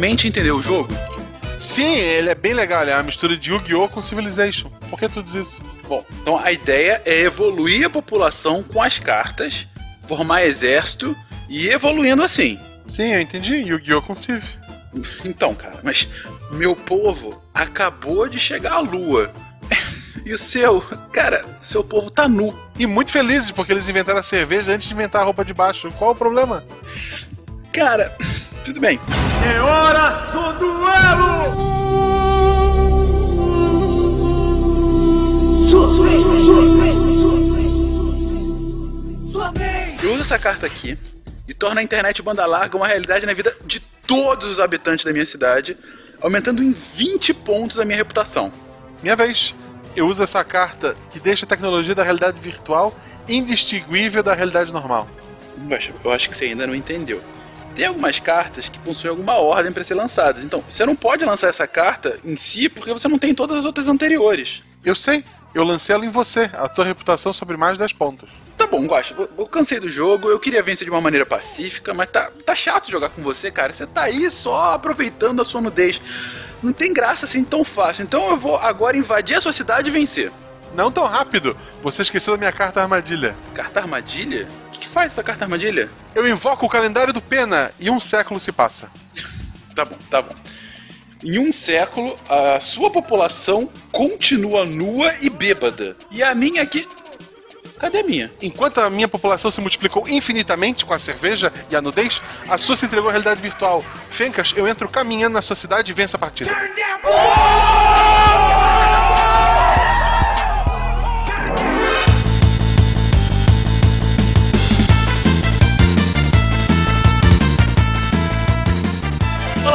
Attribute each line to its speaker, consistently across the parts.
Speaker 1: realmente entendeu o jogo?
Speaker 2: Sim, ele é bem legal, ele é uma mistura de Yu-Gi-Oh! com Civilization. Por que tu diz isso?
Speaker 1: Bom, então a ideia é evoluir a população com as cartas, formar exército e ir evoluindo assim.
Speaker 2: Sim, eu entendi. Yu-Gi-Oh! com Civ.
Speaker 1: Então, cara, mas meu povo acabou de chegar à lua. E o seu, cara, seu povo tá nu.
Speaker 2: E muito felizes porque eles inventaram a cerveja antes de inventar a roupa de baixo. Qual o problema?
Speaker 1: Cara, tudo bem.
Speaker 3: É hora do duelo!
Speaker 4: Sua.
Speaker 1: Eu uso essa carta aqui e torno a internet banda larga uma realidade na vida de todos os habitantes da minha cidade, aumentando em 20 pontos a minha reputação.
Speaker 2: Minha vez. Eu uso essa carta que deixa a tecnologia da realidade virtual indistinguível da realidade normal.
Speaker 1: Eu acho que você ainda não entendeu. Tem algumas cartas que possuem alguma ordem para ser lançadas. Então, você não pode lançar essa carta em si porque você não tem todas as outras anteriores.
Speaker 2: Eu sei. Eu lancei ela em você. A tua reputação sobre mais 10 pontos.
Speaker 1: Tá bom, Guaxa, eu- eu cansei do jogo, eu queria vencer de uma maneira pacífica, mas tá, tá chato jogar com você, cara. Você tá aí só aproveitando a sua nudez. Não tem graça assim tão fácil. Então eu vou agora invadir a sua cidade e vencer.
Speaker 2: Não tão rápido. Você esqueceu da minha carta armadilha.
Speaker 1: Carta armadilha? O que, que faz essa carta armadilha?
Speaker 2: Eu invoco o calendário do Pena e um século se passa.
Speaker 1: Tá bom, tá bom. Em um século, a sua população continua nua e bêbada. E a minha aqui. Cadê a minha?
Speaker 2: Enquanto a minha população se multiplicou infinitamente com a cerveja e a nudez, a sua se entregou à realidade virtual. Fencas, eu entro caminhando na sua cidade e venço a partida.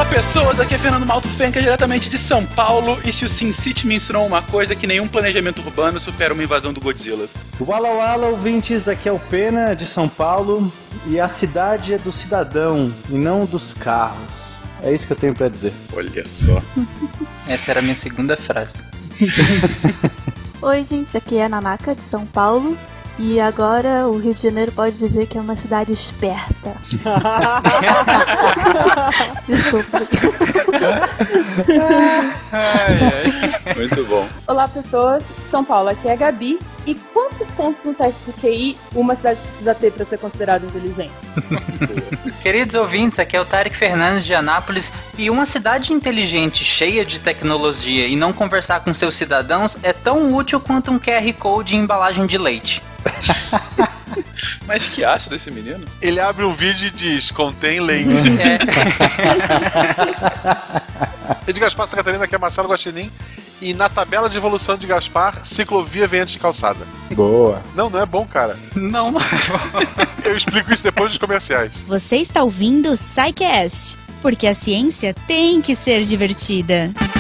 Speaker 1: Olá pessoas, aqui é Fernando Malto Fenca, diretamente de São Paulo. E se o Sin City me ensinou uma coisa que nenhum planejamento urbano supera uma invasão do Godzilla.
Speaker 5: Wala Wala, ouvintes, aqui é o Pena, de São Paulo, e a cidade é do cidadão, e não dos carros. É isso que eu tenho pra dizer.
Speaker 1: Olha só.
Speaker 6: Essa era a minha segunda frase.
Speaker 7: Oi, gente, aqui é a Nanaka de São Paulo. E agora o Rio de Janeiro pode dizer que é uma cidade esperta. Desculpa.
Speaker 1: Muito bom.
Speaker 8: Olá, pessoas. São Paulo, aqui é a Gabi. E quantos pontos no teste de QI uma cidade precisa ter para ser considerada inteligente?
Speaker 6: Queridos ouvintes, aqui é o Tarek Fernandes de Anápolis. E uma cidade inteligente, cheia de tecnologia e não conversar com seus cidadãos é tão útil quanto um QR Code em embalagem de leite.
Speaker 1: Mas que ácido esse menino?
Speaker 2: Ele abre um vídeo e diz: contém leite.
Speaker 6: É.
Speaker 2: E de Gaspar Santa Catarina, que é Marcelo Guaxinim. E na tabela de evolução de Gaspar, ciclovia vem antes de calçada.
Speaker 5: Boa.
Speaker 2: Não, não é bom, cara.
Speaker 6: Não, não.
Speaker 2: Eu explico isso depois dos comerciais.
Speaker 9: Você está ouvindo o Psycast, porque a ciência tem que ser divertida.
Speaker 1: Bem-vindos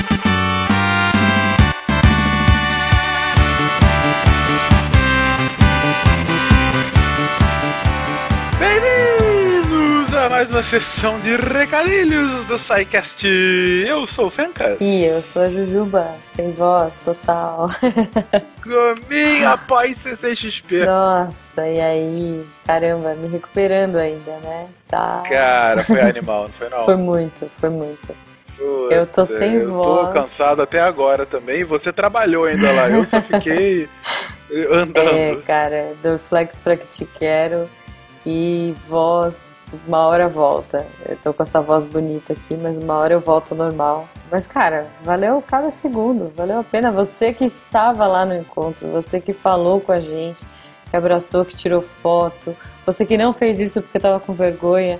Speaker 1: a mais uma sessão de recadilhos do SciCast. Eu sou o Fencas.
Speaker 10: E eu sou a Jujuba, sem voz, total.
Speaker 1: Gominha após CCXP.
Speaker 10: Nossa, e aí? Caramba, me recuperando ainda, né? Tá.
Speaker 1: Cara, foi animal, não foi não?
Speaker 10: Foi muito, foi muito.
Speaker 1: Puta,
Speaker 10: eu tô sem
Speaker 1: eu
Speaker 10: voz.
Speaker 1: tô cansado até agora também. Você trabalhou ainda lá, eu só fiquei andando.
Speaker 10: É, cara, Dorflex pra que te quero. E voz, uma hora volta. Eu tô com essa voz bonita aqui, mas uma hora eu volto ao normal. Mas, cara, valeu cada segundo, valeu a pena. Você que estava lá no encontro, você que falou com a gente, que abraçou, que tirou foto, você que não fez isso porque tava com vergonha.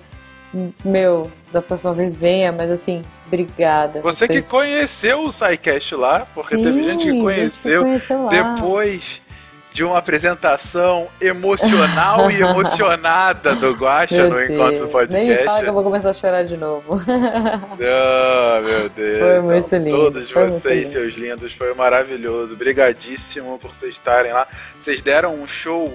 Speaker 10: Meu, da próxima vez venha, mas assim, obrigada.
Speaker 1: Você que
Speaker 10: Vocês-
Speaker 1: conheceu o SciCast lá, porque
Speaker 10: Sim,
Speaker 1: teve gente que
Speaker 10: gente que
Speaker 1: conheceu
Speaker 10: conheceu lá.
Speaker 1: depois de uma apresentação emocional e emocionada do
Speaker 10: Meu
Speaker 1: no encontro do
Speaker 10: Nem fala que eu
Speaker 1: podcast.
Speaker 10: vou começar a chorar de novo.
Speaker 1: Ah, meu Deus.
Speaker 10: Foi muito lindo,
Speaker 1: Todos
Speaker 10: foi
Speaker 1: vocês,
Speaker 10: lindo.
Speaker 1: seus lindos, foi maravilhoso. Obrigadíssimo por vocês estarem lá. Vocês deram um show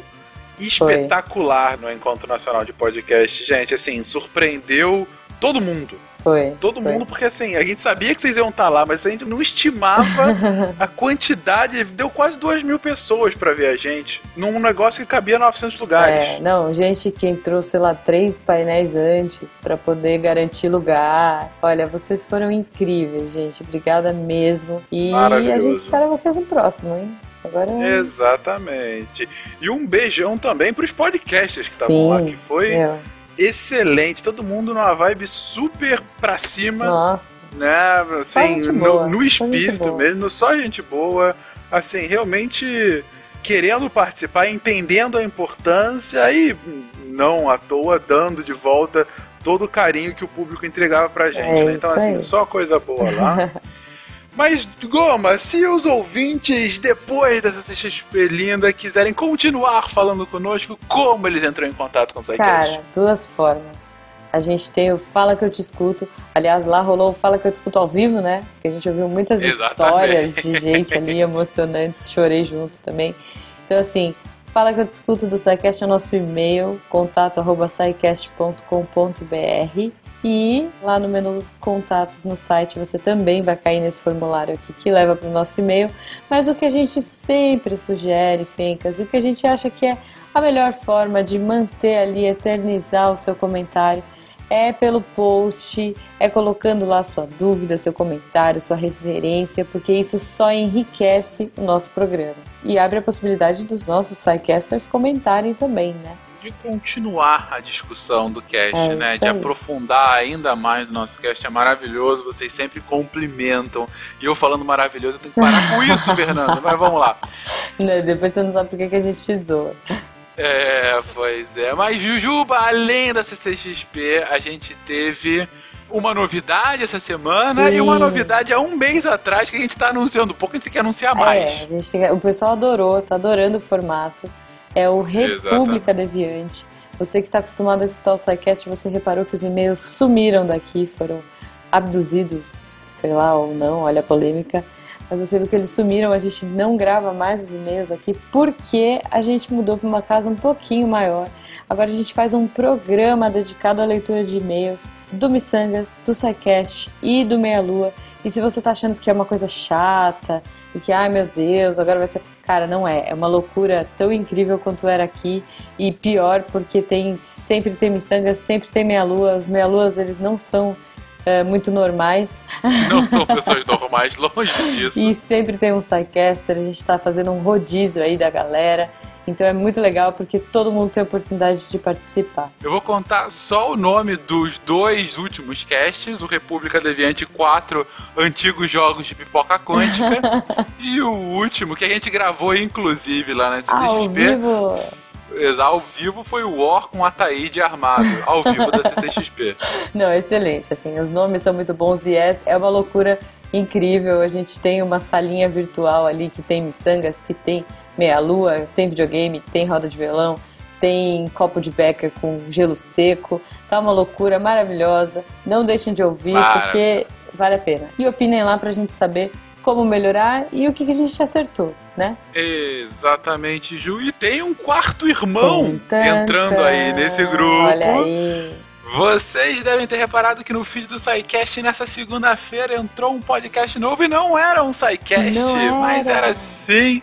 Speaker 1: espetacular no Encontro Nacional de Podcast. Gente, assim, surpreendeu todo mundo.
Speaker 10: Foi.
Speaker 1: Todo
Speaker 10: foi.
Speaker 1: mundo, porque assim, a gente sabia que vocês iam estar lá, mas a gente não estimava a quantidade. Deu quase duas mil pessoas pra ver a gente. Num negócio que cabia 900 lugares.
Speaker 10: É, não, gente que entrou, sei lá, três painéis antes pra poder garantir lugar. Olha, vocês foram incríveis, gente. Obrigada mesmo. E a gente espera vocês no próximo, hein? Agora
Speaker 1: Exatamente. E um beijão também pros podcasters que estavam lá, que foi
Speaker 10: meu,
Speaker 1: excelente. Todo mundo numa vibe super pra cima.
Speaker 10: Nossa.
Speaker 1: né? Assim, no, no espírito mesmo, só gente boa, assim, realmente querendo participar, entendendo a importância e não à toa dando de volta todo o carinho que o público entregava pra gente,
Speaker 10: É
Speaker 1: né? Então, assim,
Speaker 10: aí.
Speaker 1: só coisa boa lá. Mas, Goma, se os ouvintes, depois dessa CXP linda, quiserem continuar falando conosco, como eles entram em contato com o SciCast?
Speaker 10: Cara, duas formas. A gente tem o Fala Que Eu Te Escuto. Aliás, lá rolou o Fala Que Eu Te Escuto ao vivo, né? Porque a gente ouviu muitas
Speaker 1: Exatamente.
Speaker 10: histórias de gente ali emocionantes. Chorei junto também. Então, assim, Fala Que Eu Te Escuto do SciCast é o nosso e-mail, contato arroba e lá no menu contatos no site você também vai cair nesse formulário aqui que leva para o nosso e-mail. Mas o que a gente sempre sugere, Fencas, e o que a gente acha que é a melhor forma de manter ali, eternizar o seu comentário é pelo post, é colocando lá sua dúvida, seu comentário, sua referência, porque isso só enriquece o nosso programa. E abre a possibilidade dos nossos sidecasters comentarem também, né?
Speaker 1: De continuar a discussão do cast,
Speaker 10: É,
Speaker 1: né? De
Speaker 10: aí.
Speaker 1: aprofundar ainda mais o nosso cast. É maravilhoso, vocês sempre cumprimentam. E eu falando maravilhoso, eu tenho que parar com isso, Fernando. Mas vamos lá.
Speaker 10: Né, Depois você não sabe por que a gente te zoa.
Speaker 1: É, pois é. Mas, Jujuba, além da CCXP, a gente teve uma novidade essa semana
Speaker 10: Sim.
Speaker 1: e uma novidade há um mês atrás que a gente tá anunciando. Pouco a gente tem que anunciar
Speaker 10: É,
Speaker 1: mais.
Speaker 10: a gente tem- o pessoal adorou, tá adorando o formato. É o República Deviante. Você que está acostumado a escutar o SciCast, você reparou que os e-mails sumiram daqui, foram abduzidos, sei lá, ou não, olha a polêmica. Mas você viu que eles sumiram, a gente não grava mais os e-mails aqui porque a gente mudou para uma casa um pouquinho maior. Agora a gente faz um programa dedicado à leitura de e-mails do Missangas, do SciCast e do Meia Lua. E se você tá achando que é uma coisa chata e que, ai meu Deus, agora vai ser. Cara, não é. É uma loucura tão incrível quanto era aqui. E pior, porque tem sempre tem miçanga, sempre tem meia-lua. Os meia-luas, eles não são é, muito normais.
Speaker 1: Não são pessoas normais, longe disso.
Speaker 10: E sempre tem um sidecaster, a gente tá fazendo um rodízio aí da galera. Então é muito legal porque todo mundo tem a oportunidade de participar.
Speaker 1: Eu vou contar só o nome dos dois últimos casts, o República Deviante 4, antigos jogos de pipoca quântica, e o último que a gente gravou inclusive lá na
Speaker 10: Ao
Speaker 1: CCXP.
Speaker 10: vivo!
Speaker 1: Exa- Ao vivo foi o War com Ataíde armado, ao vivo da CCXP.
Speaker 10: Não, excelente. Assim, os nomes são muito bons e é, é uma loucura incrível. A gente tem uma salinha virtual ali que tem miçangas, que tem meia-lua, tem videogame, tem roda de violão, tem copo de becker com gelo seco. Tá uma loucura maravilhosa. Não deixem de ouvir,
Speaker 1: Mara.
Speaker 10: porque vale a pena. E opinem lá pra gente saber como melhorar e o que, que a gente acertou, né?
Speaker 1: Exatamente, Ju. E tem um quarto irmão entrando aí nesse grupo.
Speaker 10: Olha aí.
Speaker 1: Vocês devem ter reparado que no feed do SciCast nessa segunda-feira entrou um podcast novo e não era um SciCast,
Speaker 10: era.
Speaker 1: mas era sim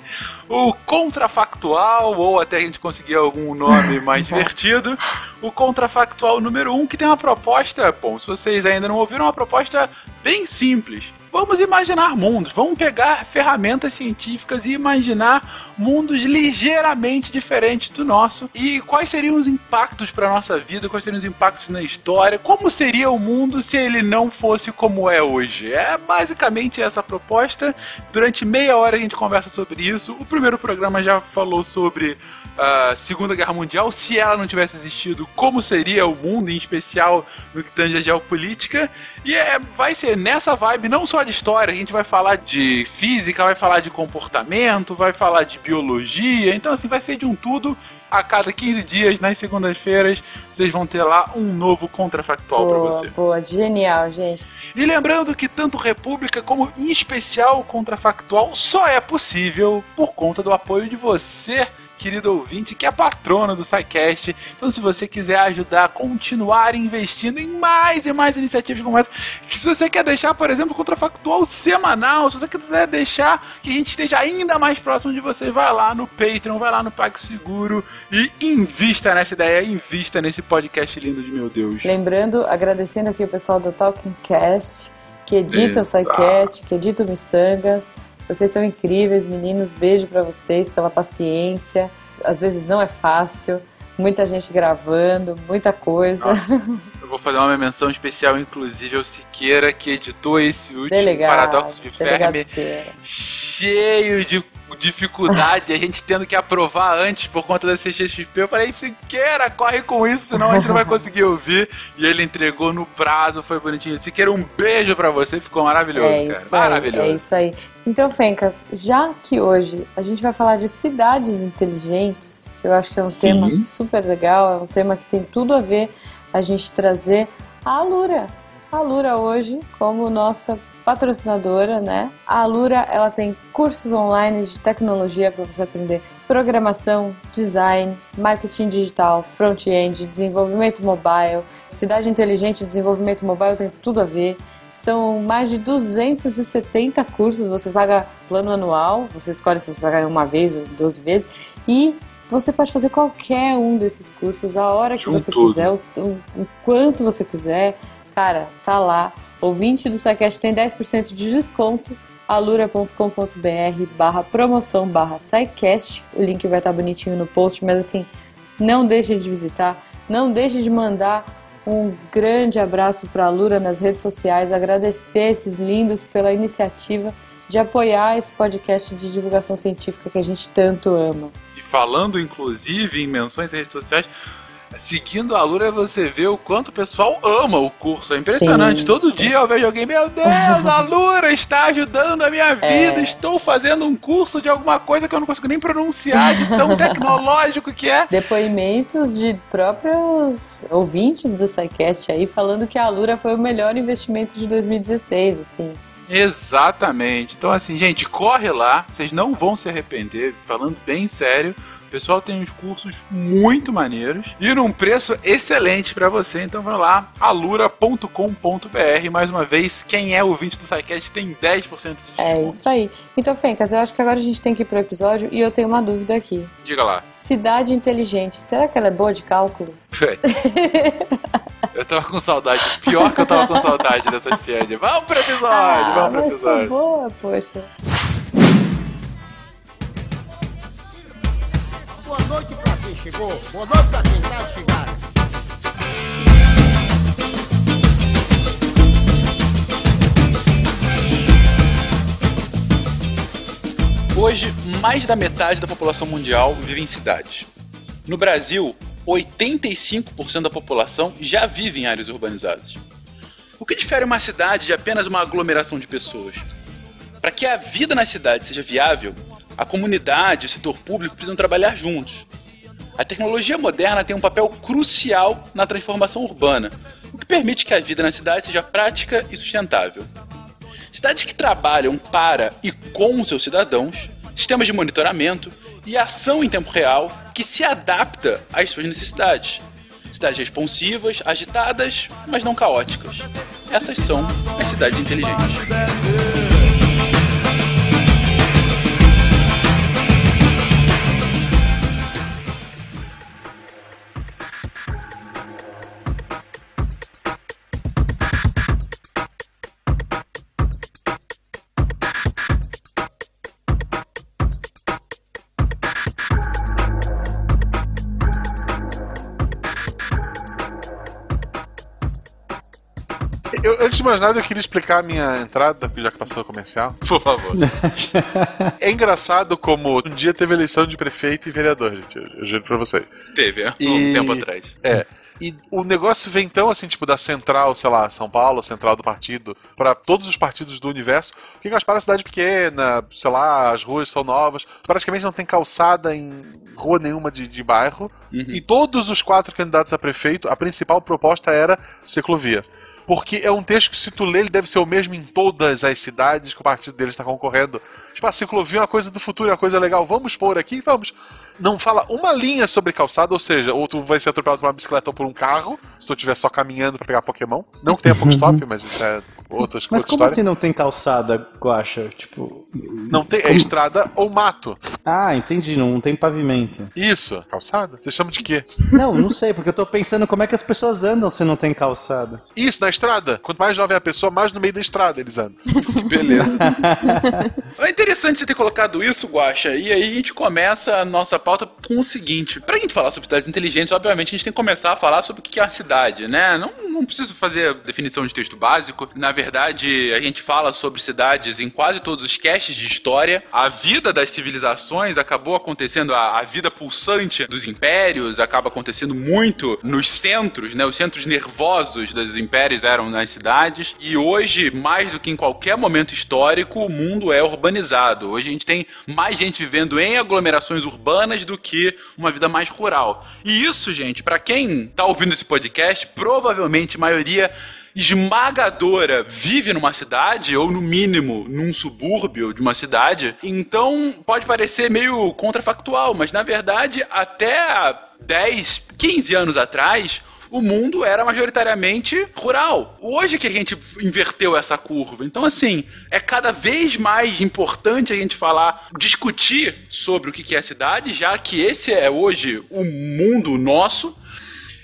Speaker 1: o Contrafactual, ou até a gente conseguir algum nome mais divertido, o Contrafactual número 1, um, que tem uma proposta, bom, se vocês ainda não ouviram, uma proposta bem simples. Vamos imaginar mundos, vamos pegar ferramentas científicas e imaginar mundos ligeiramente diferentes do nosso. E quais seriam os impactos para nossa vida, quais seriam os impactos na história, como seria o mundo se ele não fosse como é hoje. É basicamente essa a proposta. Durante meia hora a gente conversa sobre isso. O primeiro programa já falou sobre a Segunda Guerra Mundial, se ela não tivesse existido, como seria o mundo, em especial no que tange a geopolítica. E é, vai ser nessa vibe, não só de história, a gente vai falar de física, vai falar de comportamento, vai falar de biologia. Então, assim, vai ser de um tudo. A cada 15 dias, nas segundas-feiras, vocês vão ter lá um novo contrafactual para você.
Speaker 10: boa, genial, gente.
Speaker 1: E lembrando que tanto República como em especial o Contrafactual só é possível por conta do apoio de você querido ouvinte, que é patrona do SciCast. Então, se você quiser ajudar a continuar investindo em mais e mais iniciativas como essa, se você quer deixar, por exemplo, o Contrafactual semanal, se você quiser deixar que a gente esteja ainda mais próximo de você, vai lá no Patreon, vai lá no PagSeguro e invista nessa ideia, invista nesse podcast lindo de meu Deus.
Speaker 10: Lembrando, agradecendo aqui o pessoal do Talking Cast, que edita
Speaker 1: Exato.
Speaker 10: o SciCast, que edita o Missangas. Vocês são incríveis, meninos. Beijo pra vocês pela paciência. Às vezes não é fácil. Muita gente gravando, muita coisa.
Speaker 1: Eu vou fazer uma menção especial, inclusive, ao Siqueira, que editou esse último
Speaker 10: Delegado,
Speaker 1: Paradoxo de Fermi, cheio de dificuldade, a gente tendo que aprovar antes por conta da CXP. Eu falei, Siqueira, corre com isso, senão a gente não vai conseguir ouvir. E ele entregou no prazo, foi bonitinho. Siqueira, um beijo pra você, ficou maravilhoso,
Speaker 10: É
Speaker 1: cara.
Speaker 10: isso aí,
Speaker 1: Maravilhoso.
Speaker 10: é isso aí. Então, Fencas, já que hoje a gente vai falar de cidades inteligentes, que eu acho que é um
Speaker 1: Sim.
Speaker 10: tema super legal, é um tema que tem tudo a ver a gente trazer a Alura. A Alura hoje como nossa patrocinadora, né? A Alura, ela tem cursos online de tecnologia para você aprender programação, design, marketing digital, front-end, desenvolvimento mobile, cidade inteligente desenvolvimento mobile tem tudo a ver. São mais de 270 cursos, você paga plano anual, você escolhe se você pagar uma vez ou 12 vezes, e você pode fazer qualquer um desses cursos a hora que você quiser, o, o- o quanto você quiser. Cara, tá lá. Ouvinte do SciCast tem 10% de desconto. alura.com.br barra promoção barra. O link vai estar bonitinho no post, mas assim, não deixe de visitar, não deixe de mandar um grande abraço para a Alura nas redes sociais, agradecer esses lindos pela iniciativa de apoiar esse podcast de divulgação científica que a gente tanto ama.
Speaker 1: E falando, inclusive, em menções em redes sociais, seguindo a Lura, você vê o quanto o pessoal ama o curso. É impressionante.
Speaker 10: Sim,
Speaker 1: Todo
Speaker 10: sim.
Speaker 1: dia eu vejo alguém, meu Deus, a Lura está ajudando a minha vida.
Speaker 10: É.
Speaker 1: Estou fazendo um curso de alguma coisa que eu não consigo nem pronunciar, de tão tecnológico que é.
Speaker 10: Depoimentos de próprios ouvintes do SciCast aí falando que a Alura foi o melhor investimento de 2016, assim.
Speaker 1: Exatamente. Então, assim, gente, corre lá, vocês não vão se arrepender. Falando bem sério, o pessoal tem uns cursos muito maneiros e num preço excelente pra você. Então, vai lá, alura.com.br. Mais uma vez, quem é ouvinte do SciCast tem 10% de desconto.
Speaker 10: É isso aí. Então, Fencas, eu acho que agora a gente tem que ir pro episódio e eu tenho uma dúvida aqui.
Speaker 1: Diga lá.
Speaker 10: Cidade inteligente, será que ela é boa de cálculo?
Speaker 1: Eu tava com saudade. Pior que eu tava com saudade dessa piada. Vamos pro episódio,
Speaker 10: ah,
Speaker 1: vamos pro
Speaker 10: mas foi
Speaker 1: episódio.
Speaker 10: boa, poxa.
Speaker 11: Boa noite pra quem chegou, boa noite pra quem tá de chegada.
Speaker 1: Hoje, mais da metade da população mundial vive em cidades. No Brasil, 85% da população já vive em áreas urbanizadas. O que difere uma cidade de apenas uma aglomeração de pessoas? Para que a vida na cidade seja viável, a comunidade e o setor público precisam trabalhar juntos. A tecnologia moderna tem um papel crucial na transformação urbana, o que permite que a vida na cidade seja prática e sustentável. Cidades que trabalham para e com seus cidadãos, sistemas de monitoramento e ação em tempo real que se adapta às suas necessidades. Cidades responsivas, agitadas, mas não caóticas. Essas são as cidades inteligentes.
Speaker 2: Antes de mais nada, eu queria explicar a minha entrada, já que passou o comercial.
Speaker 1: Por favor.
Speaker 2: É engraçado como um dia teve eleição de prefeito e vereador, gente. Eu, eu juro pra vocês.
Speaker 1: Teve, há um
Speaker 2: E-
Speaker 1: tempo atrás.
Speaker 2: É. E o negócio vem tão assim, tipo, da central, sei lá, São Paulo, central do partido, pra todos os partidos do universo. Que Gaspar é uma cidade pequena, sei lá, as ruas são novas. Praticamente não tem calçada em rua nenhuma de, de bairro.
Speaker 1: Uhum.
Speaker 2: E todos os quatro candidatos a prefeito, a principal proposta era ciclovia. Porque é um texto que, se tu ler, ele deve ser o mesmo em todas as cidades que o partido dele está concorrendo. Tipo, a ciclovia é uma coisa do futuro, é uma coisa legal. Vamos pôr aqui? Vamos. Não fala uma linha sobre calçada, ou seja, ou tu vai ser atropelado por uma bicicleta ou por um carro, se tu estiver só caminhando pra pegar Pokémon. Não que tenha Pokestop, mas isso é outras
Speaker 5: Mas como
Speaker 2: história.
Speaker 5: assim não tem calçada, Guaxa? Tipo.
Speaker 2: Não tem, é estrada ou mato.
Speaker 5: Ah, entendi, não tem pavimento.
Speaker 2: Isso, calçada? Você chama de quê?
Speaker 5: Não, não sei, porque eu tô pensando como é que as pessoas andam se não tem calçada.
Speaker 2: Isso, na estrada. Quanto mais jovem a pessoa, mais no meio da estrada eles andam.
Speaker 1: Beleza. é interessante você ter colocado isso, Guaxa, e aí a gente começa a nossa pauta com o seguinte: pra gente falar sobre cidades inteligentes, obviamente a gente tem que começar a falar sobre o que é a cidade, né? Não, não preciso fazer a definição de texto básico. Na verdade, a gente fala sobre cidades em quase todos os casts de história. A vida das civilizações acabou acontecendo, a, a vida pulsante dos impérios acaba acontecendo muito nos centros, né? Os centros nervosos dos impérios eram nas cidades. E hoje, mais do que em qualquer momento histórico, o mundo é urbanizado. Hoje a gente tem mais gente vivendo em aglomerações urbanas do que uma vida mais rural. E isso, gente, pra quem tá ouvindo esse podcast, provavelmente a maioria esmagadora vive numa cidade, ou no mínimo num subúrbio de uma cidade, então pode parecer meio contrafactual, mas na verdade, até 10, 15 anos atrás, o mundo era majoritariamente rural. Hoje que a gente inverteu essa curva. Então, assim, é cada vez mais importante a gente falar, discutir sobre o que é a cidade, já que esse é hoje o mundo nosso.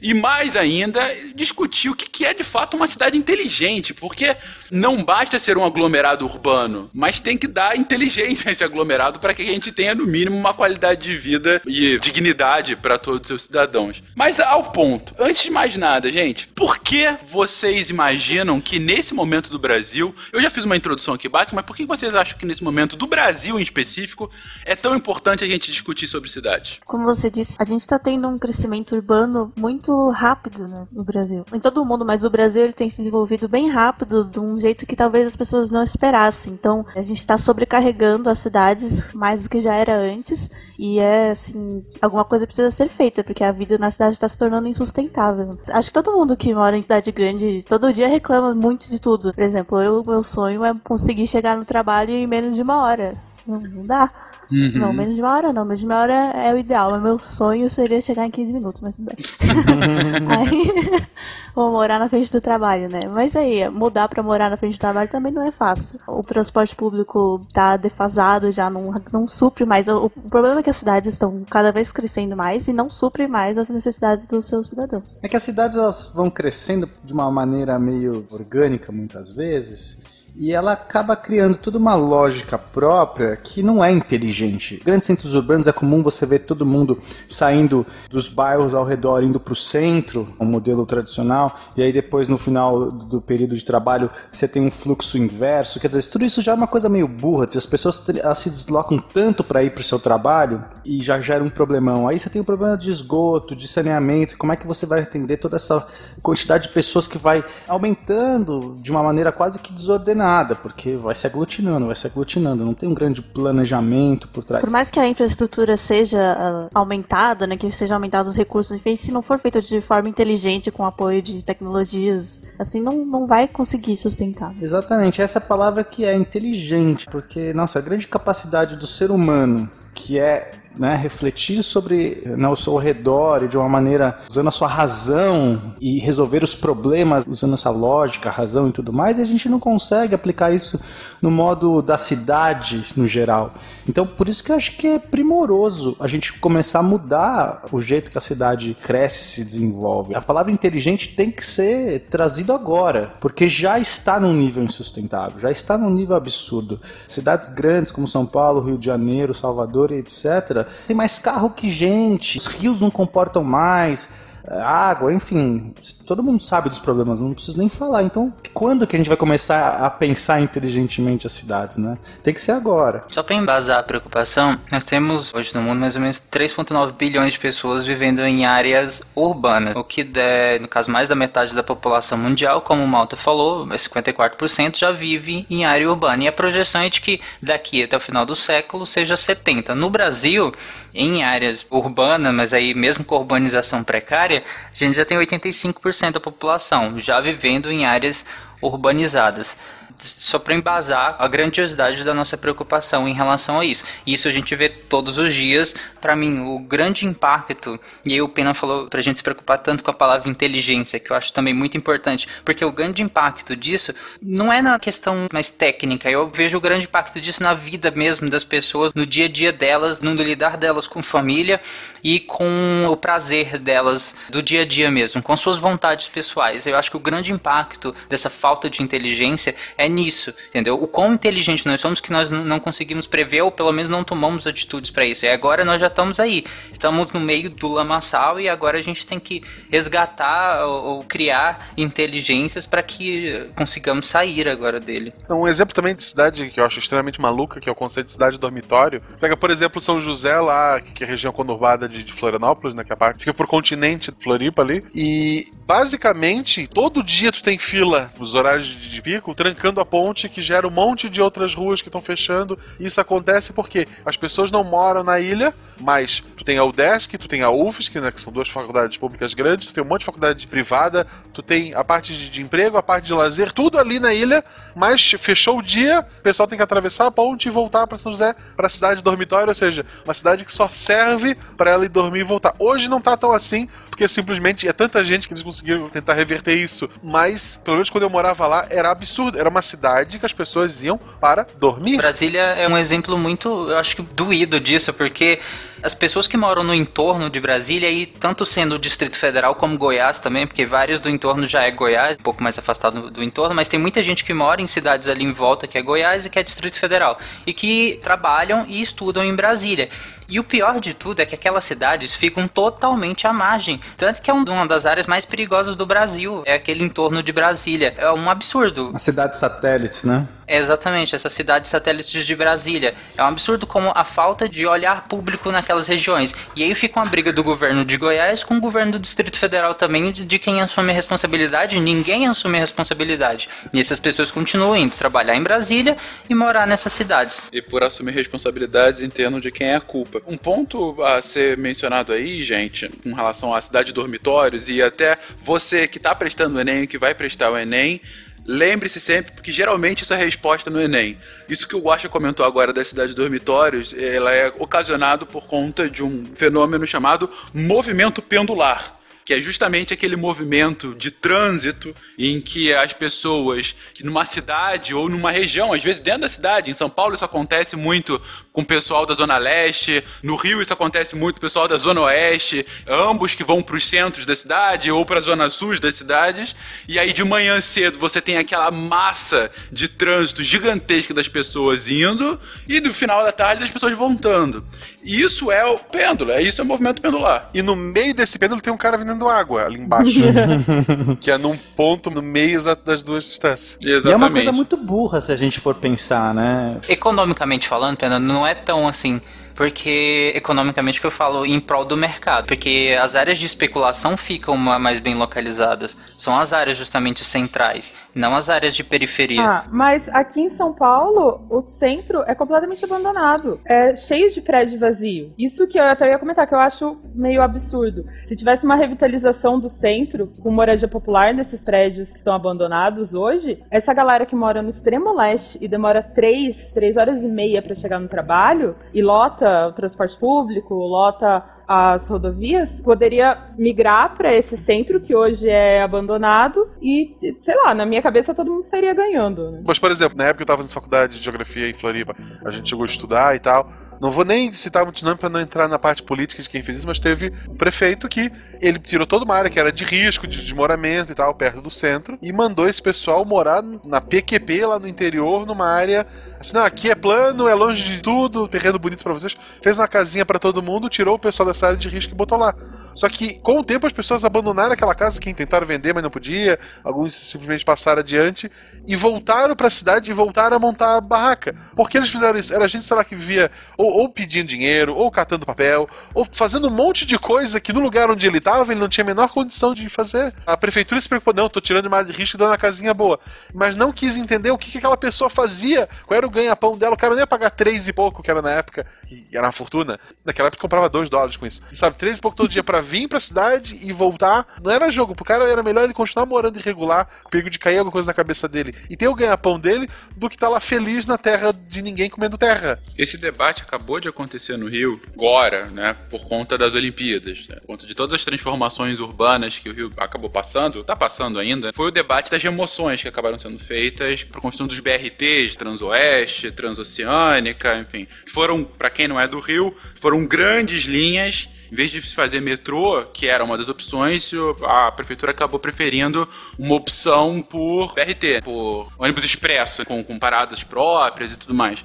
Speaker 1: E mais ainda, discutir o que é de fato uma cidade inteligente, porque não basta ser um aglomerado urbano, mas tem que dar inteligência a esse aglomerado para que a gente tenha, no mínimo, uma qualidade de vida e dignidade para todos os seus cidadãos. Mas ao ponto, antes de mais nada, gente, por que vocês imaginam que nesse momento do Brasil, eu já fiz uma introdução aqui básica, mas por que vocês acham que nesse momento do Brasil em específico é tão importante a gente discutir sobre cidades?
Speaker 7: Como você disse, a gente está tendo um crescimento urbano muito rápido né, no Brasil. Em todo o mundo, mas o Brasil ele tem se desenvolvido bem rápido, de um jeito que talvez as pessoas não esperassem. Então, a gente está sobrecarregando as cidades mais do que já era antes. E é assim, alguma coisa precisa ser feita, porque a vida na cidade está se tornando insustentável. Acho que todo mundo que mora em cidade grande todo dia reclama muito de tudo. Por exemplo, eu, meu sonho é conseguir chegar no trabalho em menos de uma hora. Não, não dá.
Speaker 1: Uhum.
Speaker 7: Não, menos de uma hora não. Menos de uma hora é o ideal. Mas meu sonho seria chegar em 15 minutos, mas tudo bem. aí, vou morar na frente do trabalho, né? Mas aí, mudar pra morar na frente do trabalho também não é fácil. O transporte público tá defasado, já não, não supre mais. O, o problema é que as cidades estão cada vez crescendo mais e não supre mais as necessidades dos seus cidadãos.
Speaker 5: É que as cidades elas vão crescendo de uma maneira meio orgânica muitas vezes. E ela acaba criando toda uma lógica própria que não é inteligente. Grandes centros urbanos é comum você ver todo mundo saindo dos bairros ao redor, indo para o centro, um modelo tradicional, e aí depois no final do período de trabalho você tem um fluxo inverso. Quer dizer, tudo isso já é uma coisa meio burra. As pessoas elas se deslocam tanto para ir para o seu trabalho e já gera um problemão. Aí você tem um problema de esgoto, de saneamento. Como é que você vai atender toda essa quantidade de pessoas que vai aumentando de uma maneira quase que desordenada? Porque vai se aglutinando, vai se aglutinando, não tem um grande planejamento por trás.
Speaker 7: Por mais que a infraestrutura seja uh, aumentada, né, que sejam aumentados os recursos, enfim, se não for feito de forma inteligente, com apoio de tecnologias, assim, não, não vai conseguir sustentar.
Speaker 5: Exatamente, essa é palavra que é inteligente, porque, nossa, a grande capacidade do ser humano, que é né, refletir sobre né, o seu redor e de uma maneira usando a sua razão e resolver os problemas usando essa lógica, razão e tudo mais, e a gente não consegue aplicar isso no modo da cidade no geral. Então, por isso que eu acho que é primoroso a gente começar a mudar o jeito que a cidade cresce, se desenvolve. A palavra inteligente tem que ser trazida agora, porque já está num nível insustentável, já está num nível absurdo. Cidades grandes como São Paulo, Rio de Janeiro, Salvador e etc tem mais carro que gente, os rios não comportam mais, água, enfim, todo mundo sabe dos problemas, não preciso nem falar. Então, quando que a gente vai começar a pensar inteligentemente as cidades, né? Tem que ser agora.
Speaker 6: Só para embasar a preocupação, nós temos hoje no mundo mais ou menos 3,9 bilhões de pessoas vivendo em áreas urbanas, o que der, no caso, mais da metade da população mundial, como o Malta falou, 54% já vive em área urbana. E a projeção é de que daqui até o final do século seja 70. No Brasil, em áreas urbanas, mas aí mesmo com urbanização precária, área, a gente já tem 85% da população já vivendo em áreas urbanizadas só para embasar a grandiosidade da nossa preocupação em relação a isso. Isso a gente vê todos os dias. Para mim, o grande impacto, e aí o Pena falou para a gente se preocupar tanto com a palavra inteligência, que eu acho também muito importante, porque o grande impacto disso não é na questão mais técnica, eu vejo o grande impacto disso na vida mesmo das pessoas, no dia a dia delas, no lidar delas com família e com o prazer delas do dia a dia mesmo, com suas vontades pessoais. Eu acho que o grande impacto dessa falta de inteligência é nisso, entendeu? O quão inteligente nós somos que nós não conseguimos prever ou pelo menos não tomamos atitudes para isso. E agora nós já estamos aí, estamos no meio do lamaçal e agora a gente tem que resgatar ou, ou criar inteligências para que consigamos sair agora dele.
Speaker 2: Então, um exemplo também de cidade que eu acho extremamente maluca, que é o conceito de cidade dormitório. Pega, por exemplo, São José lá, que é a região conurbada de, de Florianópolis, né, que é a parte fica por continente de Floripa ali, e basicamente todo dia tu tem fila nos horários de, pico, trancando a ponte que gera um monte de outras ruas que estão fechando. Isso acontece porque as pessoas não moram na ilha, mas tu tem a UDESC, tu tem a UFSC, né, que são duas faculdades públicas grandes, tu tem um monte de faculdade privada, tu tem a parte de, de emprego, a parte de lazer, tudo ali na ilha, mas fechou o dia, o pessoal tem que atravessar a ponte e voltar para São José, para a cidade dormitório, ou seja, uma cidade que só serve para ela ir dormir e voltar. Hoje não tá tão assim, porque simplesmente é tanta gente que eles conseguiram tentar reverter isso, mas pelo menos quando eu morava lá era absurdo, era uma cidade que as pessoas iam para dormir.
Speaker 6: Brasília é um exemplo muito, eu acho que doído disso, porque as pessoas que moram no entorno de Brasília, e tanto sendo o Distrito Federal como Goiás também, porque vários do entorno já é Goiás, um pouco mais afastado do entorno, mas tem muita gente que mora em cidades ali em volta que é Goiás e que é Distrito Federal, e que trabalham e estudam em Brasília. E o pior de tudo é que aquelas cidades ficam totalmente à margem. Tanto que é uma das áreas mais perigosas do Brasil. É aquele entorno de Brasília. É um absurdo.
Speaker 5: As cidades satélites, né?
Speaker 6: Exatamente, essas cidades satélites de Brasília. É um absurdo como a falta de olhar público naquelas regiões. E aí fica uma briga do governo de Goiás com o governo do Distrito Federal também, de quem assume a responsabilidade. Ninguém assume a responsabilidade. E essas pessoas continuam indo trabalhar em Brasília e morar nessas cidades.
Speaker 1: E por assumir responsabilidades em termos de quem é a culpa. Um ponto a ser mencionado aí, gente, com relação à cidade de dormitórios e até você que está prestando o Enem, que vai prestar o Enem, Lembre-se sempre, porque geralmente isso é a resposta no Enem. Isso que o Guaxa comentou agora da cidade de dormitórios, ela é ocasionado por conta de um fenômeno chamado movimento pendular que é justamente aquele movimento de trânsito em que as pessoas que numa cidade ou numa região, às vezes dentro da cidade, em São Paulo isso acontece muito com o pessoal da Zona Leste, no Rio isso acontece muito com o pessoal da Zona Oeste, ambos que vão para os centros da cidade ou para a Zona Sul das cidades, e aí de manhã cedo você tem aquela massa de trânsito gigantesca das pessoas indo e no final da tarde das pessoas voltando. Isso é o pêndulo, é isso é o movimento pendular.
Speaker 2: E no meio desse pêndulo tem um cara vendendo água ali embaixo, que é num ponto no meio das duas distâncias.
Speaker 5: Exatamente. E é uma coisa muito burra se a gente for pensar, né?
Speaker 6: Economicamente falando, Pena, não é tão assim porque economicamente que eu falo em prol do mercado, porque as áreas de especulação ficam mais bem localizadas, são as áreas justamente centrais, não as áreas de periferia.
Speaker 8: Ah, mas aqui em São Paulo, o centro é completamente abandonado, é cheio de prédio vazio. Isso que eu até ia comentar que eu acho meio absurdo. Se tivesse uma revitalização do centro com moradia popular nesses prédios que são abandonados hoje, essa galera que mora no extremo leste e demora três, três horas e meia para chegar no trabalho e lota lota o transporte público, lota as rodovias, poderia migrar para esse centro que hoje é abandonado e, sei lá, na minha cabeça todo mundo estaria ganhando. Né?
Speaker 2: Mas, por exemplo, na época eu estava na faculdade de geografia em Floripa, a gente chegou a estudar e tal. Não vou nem citar muito nome para não entrar na parte política de quem fez isso, mas teve um prefeito que ele tirou toda uma área que era de risco, de desmoramento e tal, perto do centro, e mandou esse pessoal morar na PQP lá no interior, numa área assim, não, aqui é plano, é longe de tudo, terreno bonito para vocês. Fez uma casinha para todo mundo, tirou o pessoal dessa área de risco e botou lá. Só que com o tempo as pessoas abandonaram aquela casa, quem tentaram vender, mas não podia, alguns simplesmente passaram adiante e voltaram para a cidade e voltaram a montar a barraca. Por que eles fizeram isso? Era gente, sei lá, que vivia ou, ou pedindo dinheiro, ou catando papel, ou fazendo um monte de coisa que no lugar onde ele estava ele não tinha a menor condição de fazer. A prefeitura se preocupou, não, tô tirando de risco e dando uma casinha boa. Mas não quis entender o que, que aquela pessoa fazia, qual era o ganha-pão dela. O cara não ia pagar três e pouco, que era na época, que era uma fortuna. Naquela época comprava dois dólares com isso. E, sabe, três e pouco todo dia para vir pra cidade e voltar. Não era jogo, pro cara era melhor ele continuar morando irregular, perigo de cair alguma coisa na cabeça dele e ter o ganha-pão dele, do que estar tá lá feliz na terra de ninguém comendo terra.
Speaker 1: Esse debate acabou de acontecer no Rio, agora, né, por conta das Olimpíadas, né, por conta de todas as transformações urbanas que o Rio acabou passando, tá passando ainda, foi o debate das remoções que acabaram sendo feitas para construção dos BRTs, Transoeste, Transoceânica, enfim, foram, para quem não é do Rio, foram grandes linhas em vez de fazer metrô, que era uma das opções, a prefeitura acabou preferindo uma opção por BRT, por ônibus expresso, com, com paradas próprias e tudo mais.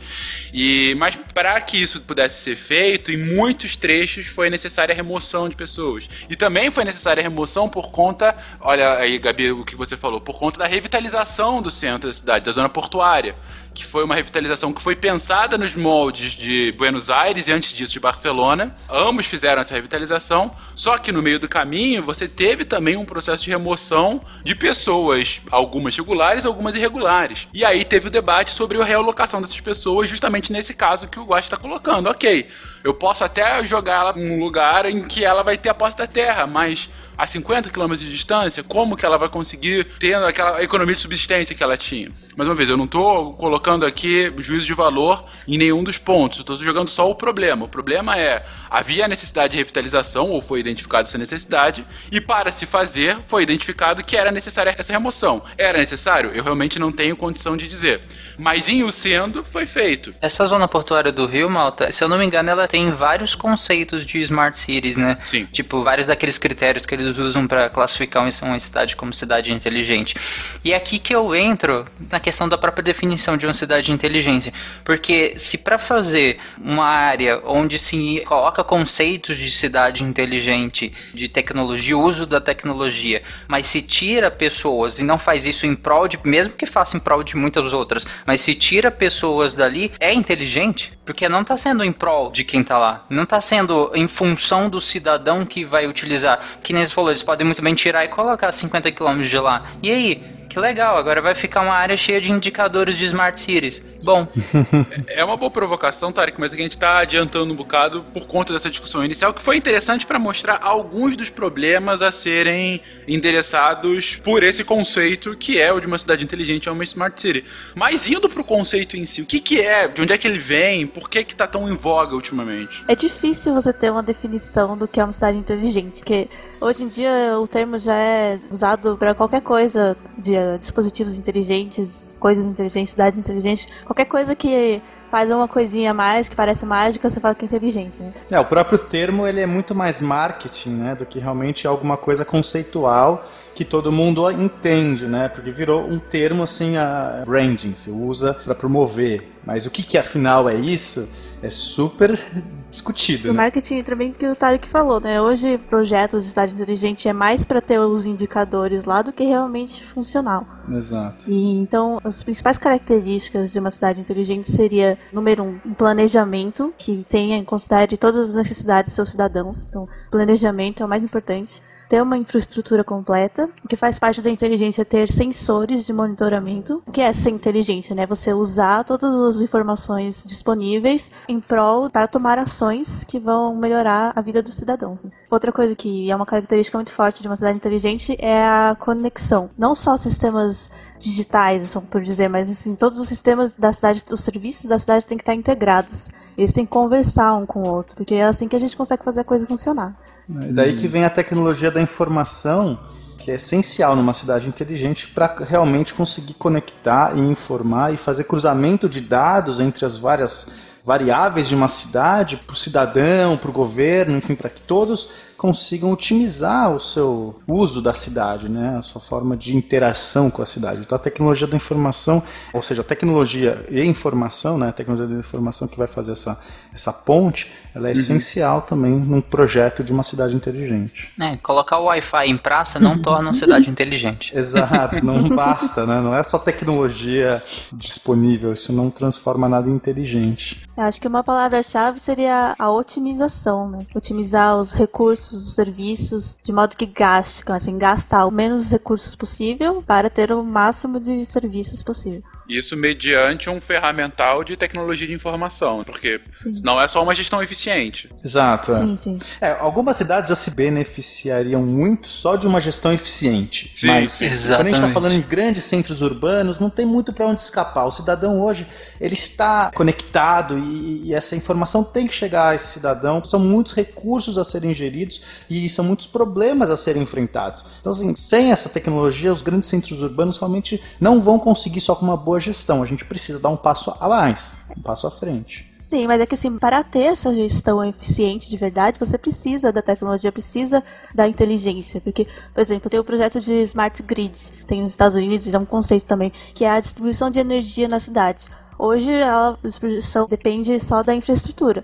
Speaker 1: E, mas para que isso pudesse ser feito, em muitos trechos foi necessária a remoção de pessoas. E também foi necessária a remoção por conta, olha aí, Gabi, o que você falou, por conta da revitalização do centro da cidade, da zona portuária que foi uma revitalização que foi pensada nos moldes de Buenos Aires e antes disso de Barcelona. Ambos fizeram essa revitalização, só que no meio do caminho você teve também um processo de remoção de pessoas, algumas regulares, algumas irregulares. E aí teve o debate sobre a realocação dessas pessoas, justamente nesse caso que o Guache está colocando. Ok, eu posso até jogar ela num lugar em que ela vai ter a posse da terra, mas a 50 km de distância, como que ela vai conseguir ter aquela economia de subsistência que ela tinha? Mais uma vez, eu não estou colocando aqui juízo de valor em nenhum dos pontos, estou jogando só o problema. O problema é, havia necessidade de revitalização, ou foi identificada essa necessidade, e para se fazer, foi identificado que era necessária essa remoção. Era necessário? Eu realmente não tenho condição de dizer. Mas em o sendo, foi feito.
Speaker 6: Essa zona portuária do Rio, Malta, se eu não me engano, ela tem vários conceitos de smart cities, né?
Speaker 1: Sim.
Speaker 6: Tipo, vários daqueles critérios que eles usam para classificar uma cidade como cidade inteligente. E é aqui que eu entro na questão da própria definição de uma cidade inteligente. Porque se para fazer uma área onde se coloca conceitos de cidade inteligente, de tecnologia, uso da tecnologia, mas se tira pessoas e não faz isso em prol de, mesmo que faça em prol de muitas outras, mas se tira pessoas dali, é inteligente, porque não está sendo em prol de quem está lá, não está sendo em função do cidadão que vai utilizar. Que nem falou, eles podem muito bem tirar e colocar 50 km de lá. E aí? Que legal, agora vai ficar uma área cheia de indicadores de smart cities. Bom.
Speaker 1: é uma boa provocação, Tarek, mas a gente está adiantando um bocado por conta dessa discussão inicial, que foi interessante para mostrar alguns dos problemas a serem endereçados por esse conceito que é o de uma cidade inteligente, é uma smart city. Mas indo pro conceito em si, o que que é? De onde é que ele vem? Por que que tá tão em voga ultimamente?
Speaker 7: É difícil você ter uma definição do que é uma cidade inteligente, porque hoje em dia o termo já é usado para qualquer coisa de dispositivos inteligentes, coisas inteligentes, cidades inteligentes, qualquer coisa que faz uma coisinha a mais que parece mágica, você fala que é inteligente, né?
Speaker 5: É, o próprio termo ele é muito mais marketing, né, do que realmente alguma coisa conceitual que todo mundo entende, né? Porque virou um termo assim, a branding, se usa para promover. Mas o que que afinal é isso? É super discutido.
Speaker 7: O
Speaker 5: né?
Speaker 7: marketing entra bem que o Tarek falou, né? Hoje projetos de cidade inteligente é mais para ter os indicadores lá do que realmente funcional.
Speaker 5: Exato.
Speaker 7: E então as principais características de uma cidade inteligente seria número um, um planejamento que tenha em considere todas as necessidades dos seus cidadãos. Então, planejamento é o mais importante ter uma infraestrutura completa, que faz parte da inteligência ter sensores de monitoramento. Que é ser inteligência, né? Você usar todas as informações disponíveis em prol para tomar ações que vão melhorar a vida dos cidadãos. Outra coisa que é uma característica muito forte de uma cidade inteligente é a conexão. Não só sistemas digitais, são por dizer, mas assim, todos os sistemas da cidade, os serviços da cidade têm que estar integrados. Eles têm que conversar um com o outro, porque é assim que a gente consegue fazer a coisa funcionar.
Speaker 5: E daí que vem a tecnologia da informação, que é essencial numa cidade inteligente para realmente conseguir conectar e informar e fazer cruzamento de dados entre as várias variáveis de uma cidade para o cidadão, para o governo, enfim, para que todos consigam otimizar o seu uso da cidade, né? a sua forma de interação com a cidade. Então a tecnologia da informação, ou seja, a tecnologia e informação, né? a tecnologia da informação que vai fazer essa, essa ponte, ela é uhum. essencial também num projeto de uma cidade inteligente.
Speaker 6: É, colocar o Wi-Fi em praça não torna uma cidade inteligente.
Speaker 5: Exato, não basta, né? não é só tecnologia disponível, isso não transforma nada em inteligente.
Speaker 7: Acho que uma palavra-chave seria a otimização, né? Otimizar os recursos, os serviços, de modo que gaste, assim, gastar o menos recursos possível para ter o máximo de serviços possível.
Speaker 1: Isso mediante um ferramental de tecnologia de informação, porque não é só uma gestão eficiente.
Speaker 5: Exato. é.
Speaker 7: Sim, sim.
Speaker 5: É, algumas cidades já se beneficiariam muito só de uma gestão eficiente.
Speaker 1: Sim,
Speaker 5: mas
Speaker 1: sim.
Speaker 5: quando a gente está falando em grandes centros urbanos, não tem muito para onde escapar. O cidadão hoje ele está conectado e, e essa informação tem que chegar a esse cidadão. São muitos recursos a serem geridos e são muitos problemas a serem enfrentados. Então, assim, sem essa tecnologia, os grandes centros urbanos realmente não vão conseguir só com uma boa gestão. A gente precisa dar um passo a mais, um passo à frente.
Speaker 7: Sim, mas é que assim, para ter essa gestão eficiente de verdade, você precisa da tecnologia, precisa da inteligência. Porque, por exemplo, tem o projeto de Smart Grid, tem nos Estados Unidos, é um conceito também, que é a distribuição de energia na cidade. Hoje a distribuição depende só da infraestrutura.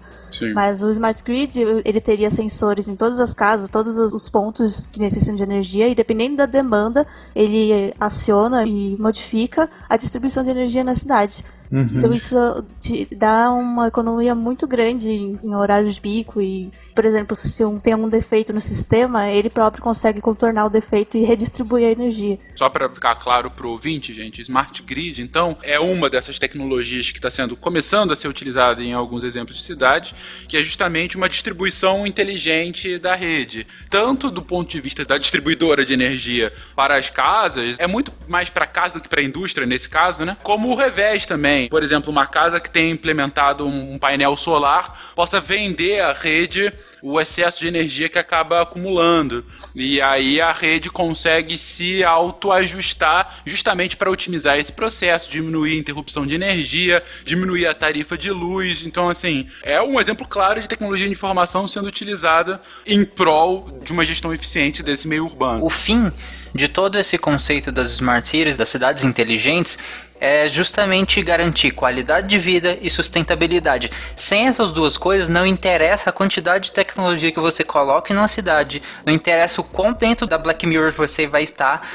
Speaker 7: Mas o Smart Grid, ele teria sensores em todas as casas, todos os- os pontos que necessitam de energia, e dependendo da demanda, ele aciona e modifica a distribuição de energia na cidade. Então isso te dá uma economia muito grande em, horários de pico e, por exemplo, se um, tem algum defeito no sistema, ele próprio consegue contornar o defeito e redistribuir a energia.
Speaker 1: Só para ficar claro pro ouvinte, gente, Smart Grid, então, é uma dessas tecnologias que está sendo começando a ser utilizada em alguns exemplos de cidades, que é justamente uma distribuição inteligente da rede, tanto do ponto de vista da distribuidora de energia para as casas, é muito mais para casa do que para a indústria nesse caso, né? Como o revés também, por exemplo, uma casa que tem implementado um painel solar possa vender à rede o excesso de energia que acaba acumulando. E aí a rede consegue se autoajustar justamente para otimizar esse processo, diminuir a interrupção de energia, diminuir a tarifa de luz. Então, assim, é um exemplo claro de tecnologia de informação sendo utilizada em prol de uma gestão eficiente desse meio urbano.
Speaker 6: O fim de todo esse conceito das smart cities, das cidades inteligentes, é justamente garantir qualidade de vida e sustentabilidade. Sem essas duas coisas, não interessa a quantidade de tecnologia que você coloque numa cidade, não interessa o quão dentro da Black Mirror você vai estar,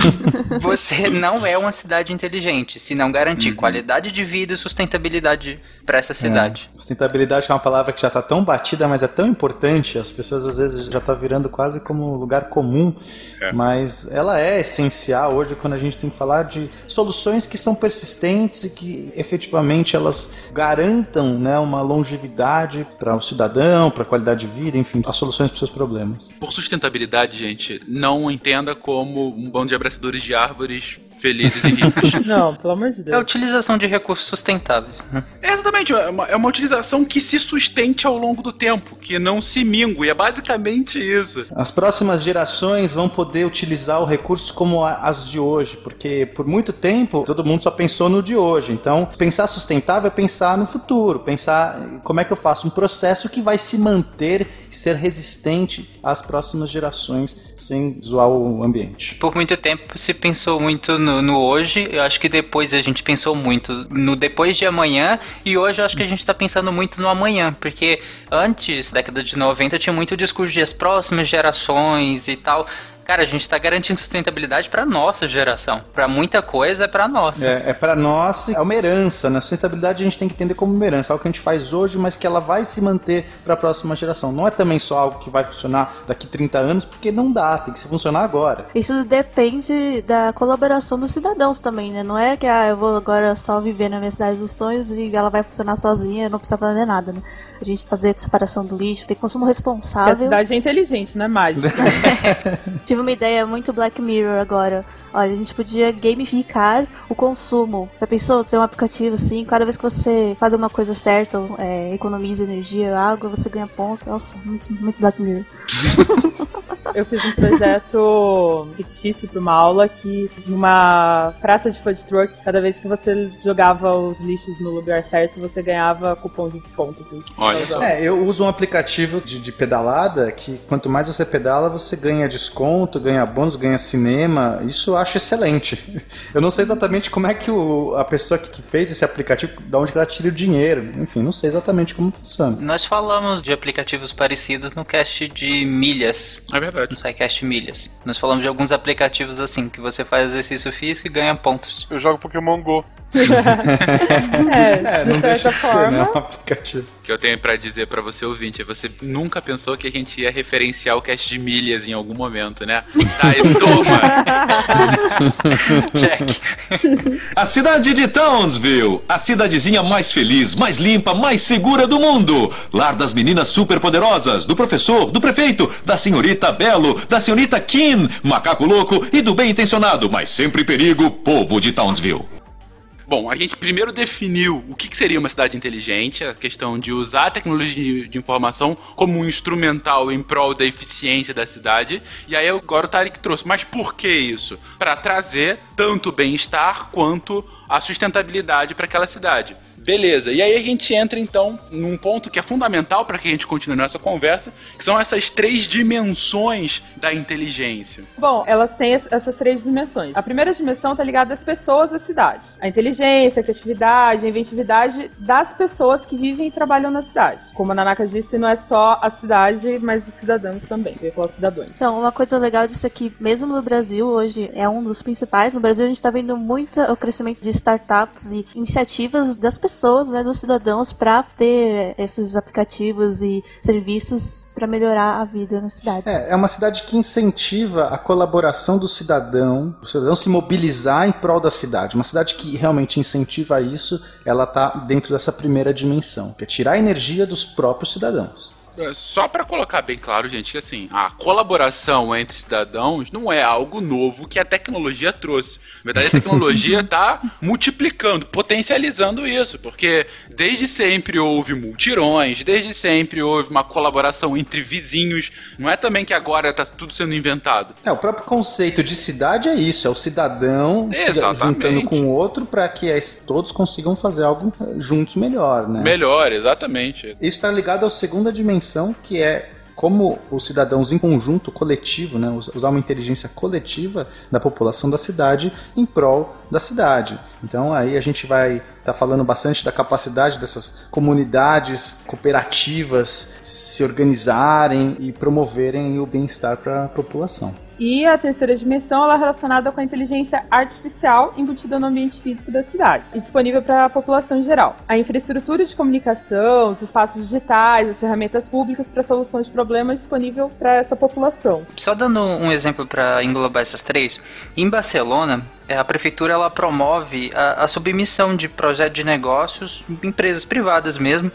Speaker 6: você não é uma cidade inteligente, se não garantir qualidade de vida e sustentabilidade para essa cidade.
Speaker 5: É. Sustentabilidade é uma palavra que já está tão batida, mas é tão importante, as pessoas às vezes já está virando quase como um lugar comum, mas ela é essencial hoje quando a gente tem que falar de soluções que são persistentes e que efetivamente elas garantam né, uma longevidade para o cidadão, para a qualidade de vida, enfim, as soluções para os seus problemas.
Speaker 1: Por sustentabilidade, gente, não entenda como um bando de abraçadores de árvores felizes e ricos.
Speaker 8: Não, pelo amor de
Speaker 6: É a
Speaker 8: Deus.
Speaker 6: utilização de recursos sustentáveis. né?
Speaker 1: É exatamente, é uma, é uma utilização que se sustente ao longo do tempo, que não se mingue. É basicamente isso.
Speaker 5: As próximas gerações vão poder utilizar o recurso como as de hoje, porque por muito tempo todo mundo só pensou no de hoje. Então, pensar sustentável é pensar no futuro, pensar como é que eu faço um processo que vai se manter e ser resistente às próximas gerações sem zoar o ambiente.
Speaker 6: Por muito tempo se pensou muito no, no hoje, eu acho que depois a gente pensou muito no depois de amanhã, e hoje eu acho que a gente tá pensando muito no amanhã, porque antes, década de 90, tinha muito discurso de as próximas gerações e tal. Cara, a gente tá garantindo sustentabilidade pra nossa geração. Pra muita coisa é pra nossa.
Speaker 5: É, é para nós, é uma herança. Na sustentabilidade a gente tem que entender como uma herança, algo que a gente faz hoje, mas que ela vai se manter para a próxima geração. Não é também só algo que vai funcionar daqui 30 anos, porque não dá, tem que se funcionar agora.
Speaker 7: Isso depende da colaboração dos cidadãos também, né? Não é que ah, eu vou agora só viver na minha cidade dos sonhos e ela vai funcionar sozinha, eu não precisa fazer nada, né? A gente fazer separação do lixo, ter consumo
Speaker 8: Porque a
Speaker 7: responsável.
Speaker 8: cidade é inteligente, não é mágica.
Speaker 7: Tive uma ideia muito Black Mirror agora. Olha, a gente podia gamificar o consumo. Já pensou ter um aplicativo assim, cada vez que você faz uma coisa certa, é, economiza energia, água, você ganha pontos. Nossa, muito, muito Black Mirror.
Speaker 8: Eu fiz um projeto fictício para uma aula que numa praça de food truck, cada vez que você jogava os lixos no lugar certo, você ganhava cupom de desconto.
Speaker 1: Olha
Speaker 8: cidadãos.
Speaker 5: É, eu uso um aplicativo de, de pedalada que quanto mais você pedala, você ganha desconto, ganha bônus, ganha cinema. Isso eu acho excelente. Eu não sei exatamente como é que o- a pessoa que, fez esse aplicativo, da onde que ela tira o dinheiro. Enfim, não sei exatamente como funciona.
Speaker 6: Nós falamos de aplicativos parecidos no cast de milhas.
Speaker 1: É verdade.
Speaker 6: No SciCast Milhas. Nós falamos de alguns aplicativos assim, que você faz exercício físico e ganha pontos.
Speaker 2: Eu jogo Pokémon Go.
Speaker 8: É, de
Speaker 5: não deixa de ser, né?
Speaker 8: forma.
Speaker 5: Um aplicativo.
Speaker 1: O que eu tenho pra dizer pra você ouvinte é você nunca pensou que a gente ia referenciar o cast de milhas em algum momento, né? Tá, e toma!
Speaker 6: Check.
Speaker 12: A cidade de Townsville, a cidadezinha mais feliz, mais limpa, mais segura do mundo. Lar das meninas superpoderosas, do professor, do prefeito, da senhorita Belo, da senhorita Kim, macaco louco e do bem intencionado, mas sempre perigo, povo de Townsville.
Speaker 1: Bom, a gente primeiro definiu o que seria uma cidade inteligente, a questão de usar a tecnologia de informação como um instrumental em prol da eficiência da cidade. E aí agora o Tarek trouxe. Mas por que isso? Para trazer tanto bem-estar quanto a sustentabilidade para aquela cidade. Beleza, e aí a gente entra então num ponto que é fundamental para que a gente continue nossa conversa, que são essas três dimensões da inteligência.
Speaker 8: Bom, elas têm es- essas três dimensões. A primeira dimensão está ligada às pessoas da cidade. A inteligência, a criatividade, a inventividade das pessoas que vivem e trabalham na cidade. Como a Nanaka disse, não é só a cidade, mas os cidadãos também. Eu cidadãos.
Speaker 7: Então, uma coisa legal disso aqui, mesmo no Brasil, hoje é um dos principais. No Brasil, a gente está vendo muito o crescimento de startups e iniciativas das pessoas, né, dos cidadãos, para ter esses aplicativos e serviços para melhorar a vida nas cidades.
Speaker 5: É, é uma cidade que incentiva a colaboração do cidadão, o cidadão se mobilizar em prol da cidade. Uma cidade que realmente incentiva isso, ela está dentro dessa primeira dimensão, que é tirar a energia dos próprios cidadãos.
Speaker 1: É, Só para colocar bem claro, gente, que assim, a colaboração entre cidadãos não é algo novo que a tecnologia trouxe. Na verdade, a tecnologia está multiplicando, potencializando isso, porque desde sempre houve multirões, desde sempre houve uma colaboração entre vizinhos. Não é também que agora está tudo sendo inventado.
Speaker 5: É, o próprio conceito de cidade é isso, é o cidadão se
Speaker 1: Exatamente.
Speaker 5: juntando com o outro para que todos consigam fazer algo juntos melhor, né?
Speaker 1: Melhor, exatamente.
Speaker 5: Isso está ligado à segunda dimensão, que é como os cidadãos em conjunto, coletivo, né, us- usar uma inteligência coletiva da população da cidade em prol da cidade. Então aí a gente vai estar falando bastante da capacidade dessas comunidades cooperativas se organizarem e promoverem o bem-estar para a população.
Speaker 8: E a terceira dimensão ela é relacionada com a inteligência artificial embutida no ambiente físico da cidade e disponível para a população em geral. A infraestrutura de comunicação, os espaços digitais, as ferramentas públicas para solução de problemas disponível para essa população.
Speaker 6: Só dando um exemplo para englobar essas três, em Barcelona, eh, a prefeitura ela promove a, a submissão de projetos de negócios, empresas privadas mesmo,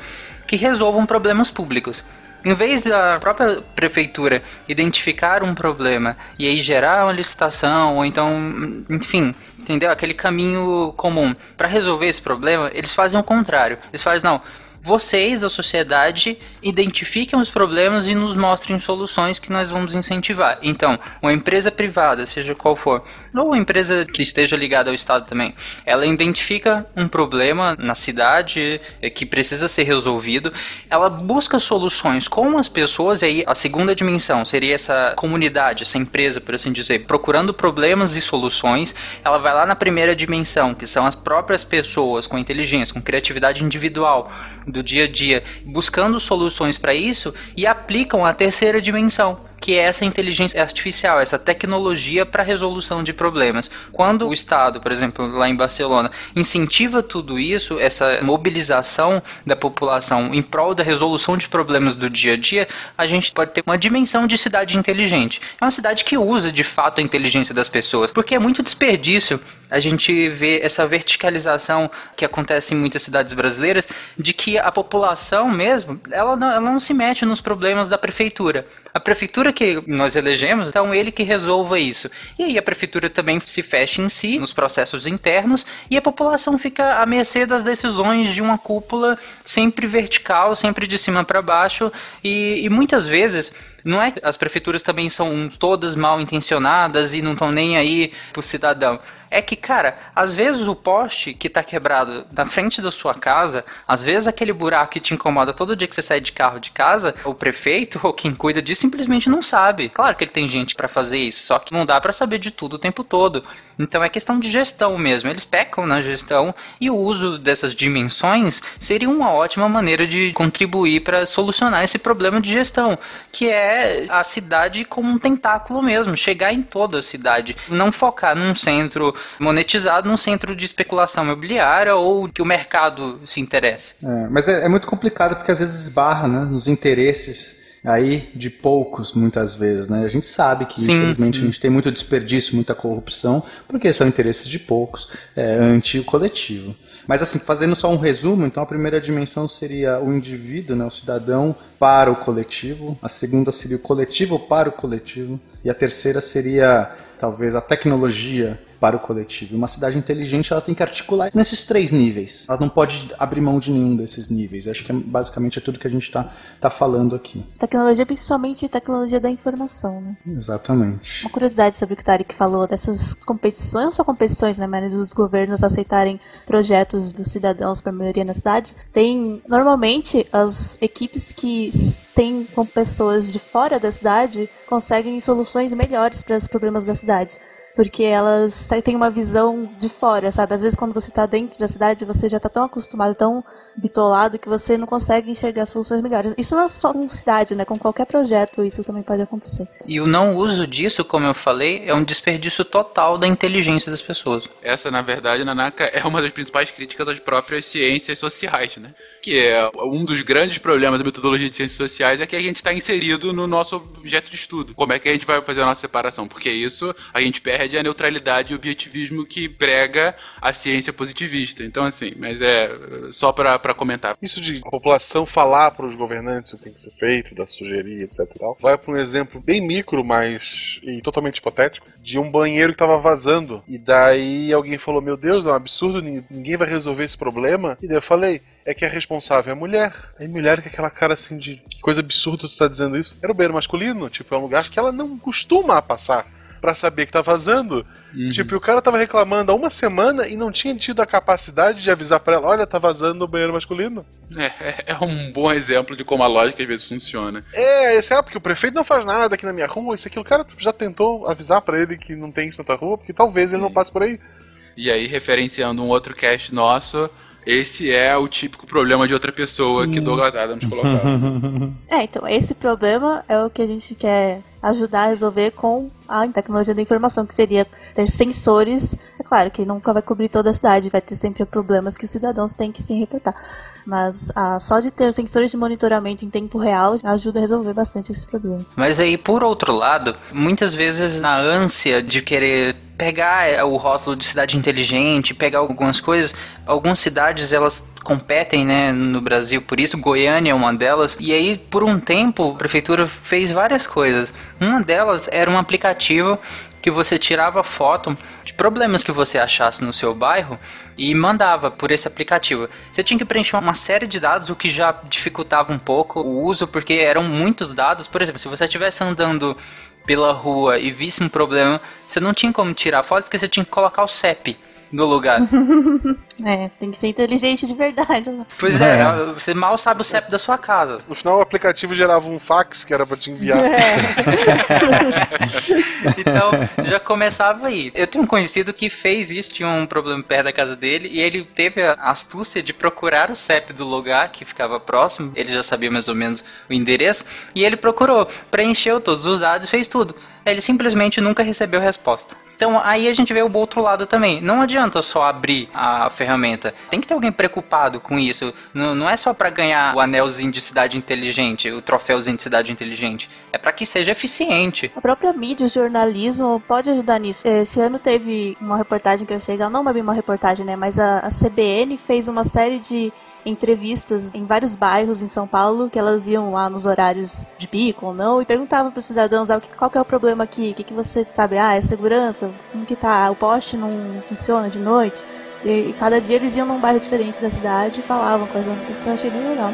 Speaker 6: que resolvam problemas públicos. Em vez da própria prefeitura identificar um problema e aí gerar uma licitação, ou então, enfim, entendeu? Aquele caminho comum. Para resolver esse problema, eles fazem o contrário. Eles fazem, não, vocês da sociedade identifiquem os problemas e nos mostrem soluções que nós vamos incentivar. Então, uma empresa privada, seja qual for, ou uma empresa que esteja ligada ao Estado também, ela identifica um problema na cidade eh, que precisa ser resolvido, ela busca soluções com as pessoas, e aí a segunda dimensão seria essa comunidade, essa empresa, por assim dizer, procurando problemas e soluções, ela vai lá na primeira dimensão, que são as próprias pessoas com inteligência, com criatividade individual do dia a dia, buscando soluções para isso e aplicam a terceira dimensão, que é essa inteligência artificial, essa tecnologia para resolução de problemas. Quando o Estado, por exemplo, lá em Barcelona, incentiva tudo isso, essa mobilização da população em prol da resolução de problemas do dia a dia, a gente pode ter uma dimensão de cidade inteligente. É uma cidade que usa de fato a inteligência das pessoas, porque é muito desperdício a gente ver essa verticalização que acontece em muitas cidades brasileiras, de que a população mesmo, ela não, ela não se mete nos problemas da prefeitura. A prefeitura que nós elegemos, então ele que resolva isso. E aí a prefeitura também se fecha em si, nos processos internos, e a população fica à mercê das decisões de uma cúpula sempre vertical, sempre de cima para baixo, e, e muitas vezes não é as prefeituras também são todas mal intencionadas e não estão nem aí pro cidadão. É que, cara, às vezes o poste que tá quebrado na frente da sua casa, às vezes aquele buraco que te incomoda todo dia que você sai de carro de casa, o prefeito ou quem cuida disso simplesmente não sabe. Claro que ele tem gente para fazer isso, só que não dá para saber de tudo o tempo todo. Então é questão de gestão mesmo. Eles pecam na gestão e o uso dessas dimensões seria uma ótima maneira de contribuir para solucionar esse problema de gestão, que é a cidade como um tentáculo mesmo, chegar em toda a cidade, não focar num centro monetizado num centro de especulação imobiliária ou que o mercado se interesse.
Speaker 5: É, mas é, é muito complicado porque às vezes esbarra né, nos interesses aí de poucos, muitas vezes, né? A gente sabe que,
Speaker 6: Sim,
Speaker 5: infelizmente,
Speaker 6: sim.
Speaker 5: a gente tem muito desperdício, muita corrupção, porque são interesses de poucos, é, ante o coletivo. Mas, assim, fazendo só um resumo, então a primeira dimensão seria o indivíduo, né, o cidadão, para o coletivo, a segunda seria o coletivo para o coletivo, e a terceira seria, talvez, a tecnologia para o coletivo. Uma cidade inteligente ela tem que articular nesses três níveis. Ela não pode abrir mão de nenhum desses níveis. Acho que é, basicamente é tudo que a gente está tá falando aqui.
Speaker 7: Tecnologia, principalmente tecnologia da informação, né?
Speaker 5: Exatamente.
Speaker 7: Uma curiosidade sobre o que o Tarek falou dessas competições, não só competições, né, mas os governos aceitarem projetos dos cidadãos para melhoria na cidade. Tem, normalmente, as equipes que têm com pessoas de fora da cidade conseguem soluções melhores para os problemas da cidade. Porque elas têm uma visão de fora, sabe? Às vezes quando você está dentro da cidade, você já está tão acostumado, tão bitolado, que você não consegue enxergar soluções melhores. Isso não é só com cidade, né? Com qualquer projeto isso também pode acontecer.
Speaker 6: E o não uso disso, como eu falei, é um desperdício total da inteligência das pessoas.
Speaker 1: Essa, na verdade, Nanaka, é uma das principais críticas às próprias ciências sociais, né? Que é um dos grandes problemas da metodologia de ciências sociais é que a gente está inserido no nosso objeto de estudo. Como é que a gente vai fazer a nossa separação? Porque isso a gente perde a neutralidade e o objetivismo que prega a ciência positivista. Então, assim, mas é só pra pra comentar.
Speaker 2: Isso de a população falar para os governantes o que tem que ser feito, da sugerir, etc tal, vai para um exemplo bem micro, mas e totalmente hipotético, de um banheiro que estava vazando. E daí alguém falou: Meu Deus, é um absurdo, nin- ninguém vai resolver esse problema. E daí eu falei: É que a responsável é a mulher. Aí mulher com aquela cara assim de que coisa absurda tu tá dizendo isso. Era o banheiro masculino, tipo, é um lugar que ela não costuma passar. Pra saber que tá vazando. Tipo, e o cara tava reclamando há uma semana e não tinha tido a capacidade de avisar pra ela: olha, tá vazando no banheiro masculino.
Speaker 1: É, é- é um bom exemplo de como a lógica às vezes funciona.
Speaker 2: É, esse é porque o prefeito não faz nada aqui na minha rua, isso aqui. O cara já tentou avisar pra ele que não tem isso na tua rua, porque talvez ele não passe por aí.
Speaker 1: E aí, referenciando um outro cast nosso, esse é o típico problema de outra pessoa que Douglas Adams colocava.
Speaker 7: É, então, esse problema é o que a gente quer ajudar a resolver com a tecnologia da informação, que seria ter sensores. É claro que nunca vai cobrir toda a cidade, vai ter sempre problemas que os cidadãos têm que se reportar. Mas ah, só de ter sensores de monitoramento em tempo real ajuda a resolver bastante esse problema.
Speaker 6: Mas aí, por outro lado, muitas vezes na ânsia de querer pegar é, o rótulo de cidade inteligente, pegar algumas coisas, algumas cidades elas competem, né, no Brasil, por isso Goiânia é uma delas. E aí, por um tempo, a prefeitura fez várias coisas. Uma delas era um aplicativo que você tirava foto de problemas que você achasse no seu bairro e mandava por esse aplicativo. Você tinha que preencher uma série de dados, o que já dificultava um pouco o uso, porque eram muitos dados. Por exemplo, se você estivesse andando pela rua e visse um problema, você não tinha como tirar foto, porque você tinha que colocar o CEP no lugar.
Speaker 7: É, tem que ser inteligente de verdade. né?
Speaker 6: Pois é, você mal sabe o CEP da sua casa.
Speaker 2: No final, o aplicativo gerava um fax que era pra te enviar.
Speaker 6: Então, já começava aí. Eu tenho um conhecido que fez isso, tinha um problema perto da casa dele, e ele teve a astúcia de procurar o CEP do lugar que ficava próximo, ele já sabia mais ou menos o endereço, e ele procurou, preencheu todos os dados, fez tudo. Ele simplesmente nunca recebeu resposta. Então aí a gente vê o outro lado também. Não adianta só abrir a ferramenta. Tem que ter alguém preocupado com isso. Não, não é só para ganhar o anelzinho de cidade inteligente, o troféuzinho de cidade inteligente. É para que seja eficiente.
Speaker 7: A própria mídia, o jornalismo pode ajudar nisso. Esse ano teve uma reportagem que eu achei legal, não bem uma reportagem, né? Mas a, a CBN fez uma série de entrevistas em vários bairros em São Paulo, que elas iam lá nos horários de pico ou não, e perguntavam para os cidadãos ah, qual que é o problema aqui, o que, que você sabe, ah, é segurança, como que tá, o poste não funciona de noite. E, e cada dia eles iam num bairro diferente da cidade e falavam eram. Isso eu achei bem legal.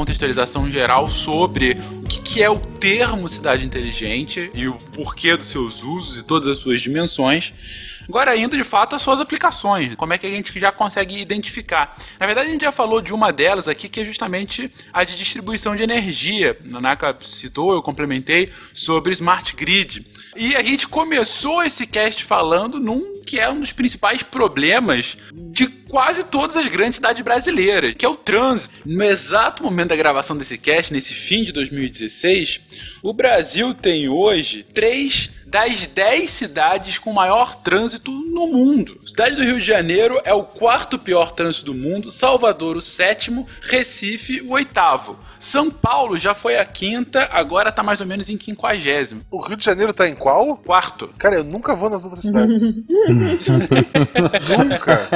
Speaker 1: contextualização geral sobre o que, que é o termo cidade inteligente e o porquê dos seus usos e todas as suas dimensões. Agora, indo de fato às suas aplicações, como é que a gente já consegue identificar? Na verdade, a gente já falou de uma delas aqui, que é justamente a de distribuição de energia. A Naka citou, eu complementei, sobre Smart Grid. E a gente começou esse cast falando num que é um dos principais problemas de quase todas as grandes cidades brasileiras, que é o trânsito. No exato momento da gravação desse cast, nesse fim de 2016, o Brasil tem hoje três das 10 cidades com maior trânsito no mundo. Cidade do Rio de Janeiro é o quarto pior trânsito do mundo, Salvador o sétimo, Recife o oitavo. São Paulo já foi a quinta, agora tá mais ou menos em quinquagésimo.
Speaker 2: O Rio de Janeiro tá em qual?
Speaker 1: Quarto.
Speaker 2: Cara, eu nunca vou nas outras cidades. nunca.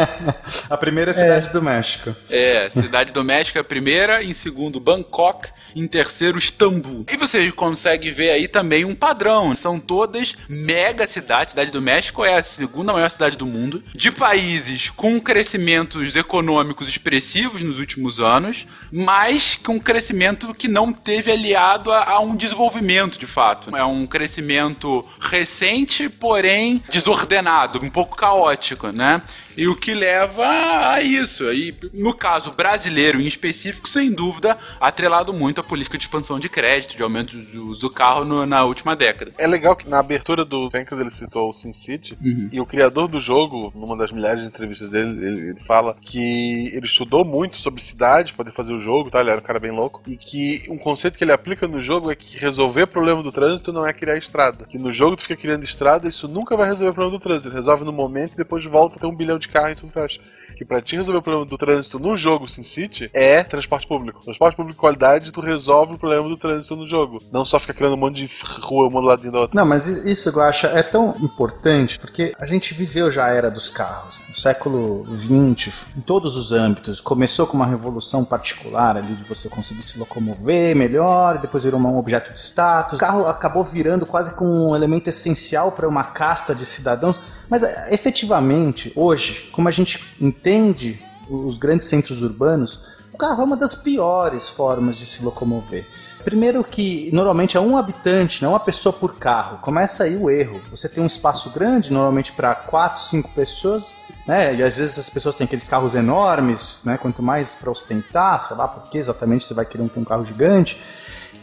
Speaker 5: A primeira é a cidade do México.
Speaker 1: É, cidade do México é a primeira, em segundo Bangkok, em terceiro Istambul. E você consegue ver aí também um padrão. São todas mega cidades. Cidade do México é a segunda maior cidade do mundo, de países com crescimentos econômicos expressivos nos últimos anos, mas com crescimento que não teve aliado a, a um desenvolvimento de fato. É um crescimento recente, porém desordenado, um pouco caótico, né? E o que leva a isso. E no caso brasileiro em específico, sem dúvida, atrelado muito à política de expansão de crédito, de aumento do uso do carro no- na última década.
Speaker 2: É legal que na abertura do Fencas ele citou o Sin City
Speaker 1: Uhum.
Speaker 2: e o criador do jogo, numa das milhares de entrevistas dele, ele, ele fala que ele estudou muito sobre cidade para poder fazer o jogo, tá? Ele era um cara bem louco. E que um conceito que ele aplica no jogo é que resolver o problema do trânsito não é criar estrada. Que no jogo tu fica criando estrada, isso nunca vai resolver o problema do trânsito. Ele resolve no momento e depois volta a ter um bilhão de carro e tudo fecha. Que pra ti resolver o problema do trânsito no jogo SimCity é transporte público. Transporte público de qualidade, tu resolve o problema do trânsito no jogo. Não só fica criando um monte de rua uma do ladinho da outra.
Speaker 5: Não, mas isso, eu acho, é tão importante porque a gente viveu já a era dos carros. No século XX, em todos os âmbitos. Começou com uma revolução particular ali de você conseguir se locomover melhor, depois virou um objeto de status. O carro acabou virando quase como um elemento essencial para uma casta de cidadãos. Mas é, efetivamente, hoje, como a gente entende os grandes centros urbanos, o carro é uma das piores formas de se locomover. Primeiro que normalmente é um habitante, não uma pessoa por carro. Começa aí o erro. Você tem um espaço grande, normalmente para quatro, cinco pessoas, né? E às vezes as pessoas têm aqueles carros enormes, né? Quanto mais para ostentar, sei lá, porque exatamente você vai querer ter um carro gigante.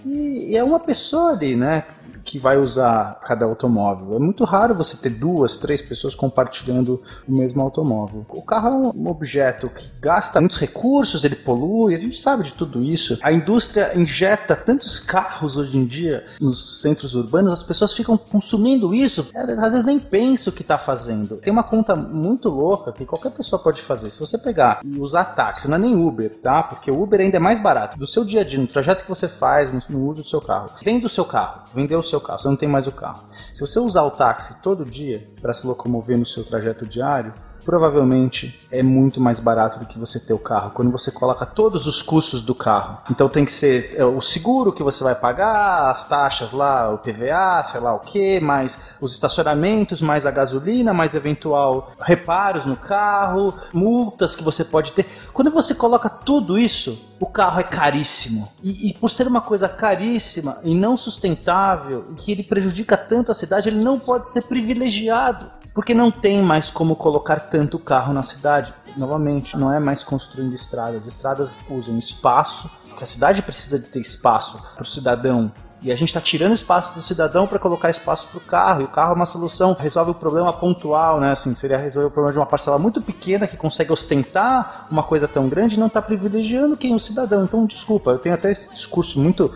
Speaker 5: E, e é uma pessoa ali, né? Que vai usar cada automóvel. É muito raro você ter duas, três pessoas compartilhando o mesmo automóvel. O carro é um objeto que gasta muitos recursos, ele polui, a gente sabe de tudo isso. A indústria injeta tantos carros hoje em dia nos centros urbanos, as pessoas ficam consumindo isso, às vezes nem pensam o que está fazendo. Tem uma conta muito louca que qualquer pessoa pode fazer. Se você pegar e usar táxi, não é nem Uber, tá? Porque o Uber ainda é mais barato. Do seu dia a dia, no trajeto que você faz, no, uso do seu carro. Vende o seu carro, vendeu o seu carro, você não tem mais o carro. Se você usar o táxi todo dia para se locomover no seu trajeto diário, provavelmente é muito mais barato do que você ter o carro, quando você coloca todos os custos do carro. Então tem que ser é, o seguro que você vai pagar, as taxas lá, o PVA, sei lá o que, mais os estacionamentos, mais a gasolina, mais eventual reparos no carro, multas que você pode ter. Quando você coloca tudo isso, o carro é caríssimo. E, e por ser uma coisa caríssima e não sustentável, que ele prejudica tanto a cidade, ele não pode ser privilegiado. Porque não tem mais como colocar tanto carro na cidade. Novamente, não é mais construindo estradas. Estradas usam espaço, que a cidade precisa de ter espaço para o cidadão e a gente está tirando espaço do cidadão para colocar espaço para o carro. E o carro é uma solução, resolve o problema pontual, né? Assim, seria resolver o problema de uma parcela muito pequena que consegue ostentar uma coisa tão grande e não está privilegiando quem? O cidadão. Então, desculpa, eu tenho até esse discurso muito,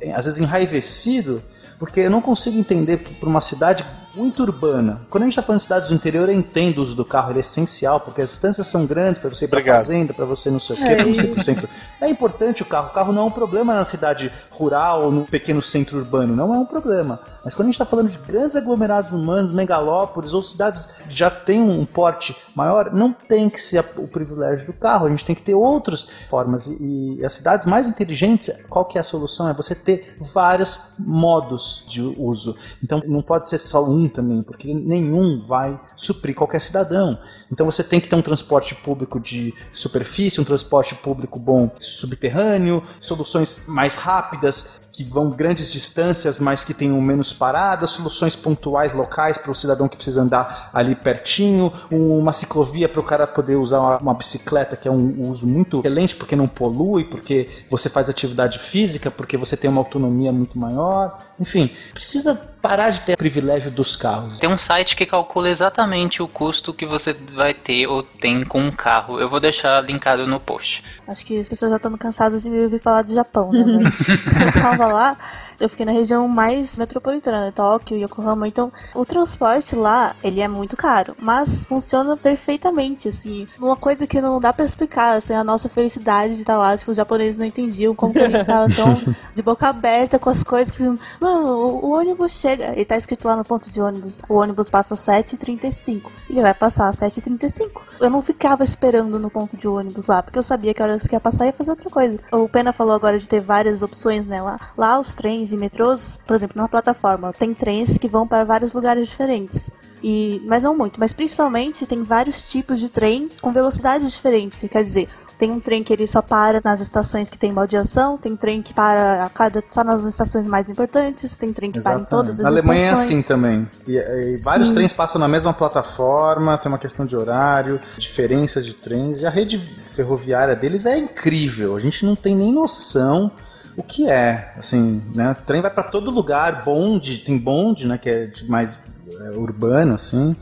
Speaker 5: eh, às vezes, enraivecido, porque eu não consigo entender que para uma cidade muito urbana. Quando a gente está falando de cidades do interior, eu entendo o uso do carro, ele é essencial, porque as distâncias são grandes para você ir para fazenda, para você não sei o quê,
Speaker 2: É,
Speaker 5: para você ir para o centro. É importante o carro. O carro não é um problema na cidade rural ou no pequeno centro urbano, não é um problema. Mas quando a gente está falando de grandes aglomerados humanos, megalópolis ou cidades que já têm um porte maior, não tem que ser o privilégio do carro. A gente tem que ter outras formas. E, e as cidades mais inteligentes, qual que é a solução? É você ter vários modos de uso. Então não pode ser só um também, porque nenhum vai suprir qualquer cidadão. Então você tem que ter um transporte público de superfície, um transporte público bom subterrâneo, soluções mais rápidas que vão grandes distâncias, mas que tenham menos paradas, soluções pontuais locais para o cidadão que precisa andar ali pertinho, um- uma ciclovia para o cara poder usar uma bicicleta, que é um uso muito excelente porque não polui, porque você faz atividade física, porque você tem uma autonomia muito maior. Enfim, precisa parar de ter privilégio dos carros.
Speaker 6: Tem um site que calcula exatamente o custo que você vai ter ou tem com um carro. Eu vou deixar linkado no post.
Speaker 7: Acho que as pessoas já estão cansadas de me ouvir falar do Japão, né? Mas eu tava lá, eu fiquei na região mais metropolitana? Tóquio, Yokohama. Então, o transporte lá, ele é muito caro, mas funciona perfeitamente, assim. Uma coisa que não dá pra explicar, assim, a nossa felicidade de estar lá. Tipo, os japoneses não entendiam como que a gente tava tão de boca aberta com as coisas que... Mano, o, o ônibus chega... Ele tá escrito lá no ponto de ônibus. O ônibus passa às 7h35. Ele vai passar às 7h35. Eu não ficava esperando no ponto de ônibus lá, porque eu sabia que a hora que ia passar ia fazer outra coisa. O Pena falou agora de ter várias opções, né? Lá, lá os trens e metrôs, por exemplo, na plataforma, tem trens que vão para vários lugares diferentes. E, mas não muito, mas principalmente tem vários tipos de trem com velocidades diferentes. Quer dizer, tem um trem que ele só para nas estações que tem baldeação, tem trem que para a cada só nas estações mais importantes, tem trem que para em todas as
Speaker 5: Na Alemanha é
Speaker 7: estações.
Speaker 5: assim também. E, e vários trens passam na mesma plataforma, tem uma questão de horário, diferenças de trens, e a rede ferroviária deles é incrível. A gente não tem nem noção o que é. Assim, né? O trem vai para todo lugar, bonde, tem bonde, né? Que é mais é, urbano, assim.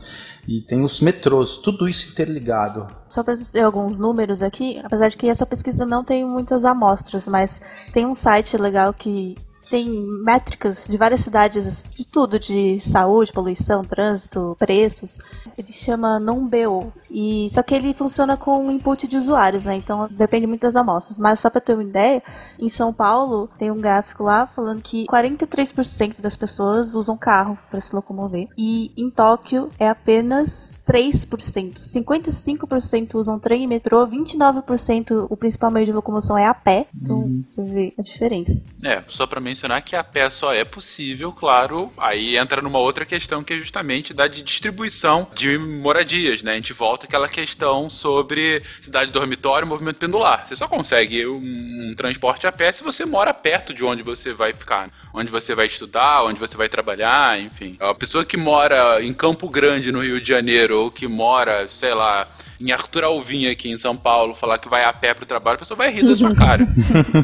Speaker 5: E tem os metrôs, tudo isso interligado.
Speaker 7: Só para ter alguns números aqui, apesar de que essa pesquisa não tem muitas amostras, mas tem um site legal que tem métricas de várias cidades, de tudo, de saúde, poluição, trânsito, preços. Ele chama Numbeo. E só que ele funciona com input de usuários, né? Então depende muito das amostras. Mas só para ter uma ideia, em São Paulo tem um gráfico lá falando que 43% das pessoas usam carro para se locomover. E em Tóquio é apenas 3%. 55% usam trem e metrô, 29% o principal meio de locomoção é a pé. Então, você vê a diferença.
Speaker 1: É, só pra mencionar que a pé só é possível, claro, aí entra numa outra questão que é justamente da de distribuição de moradias, né? A gente volta àquela questão sobre cidade dormitório e movimento pendular. Você só consegue um, um transporte a pé se você mora perto de onde você vai ficar, onde você vai estudar, onde você vai trabalhar, enfim. A pessoa que mora em Campo Grande, no Rio de Janeiro, ou que mora, sei lá, em Arthur Alvim aqui em São Paulo, falar que vai a pé pro trabalho, a pessoa vai rir da sua cara.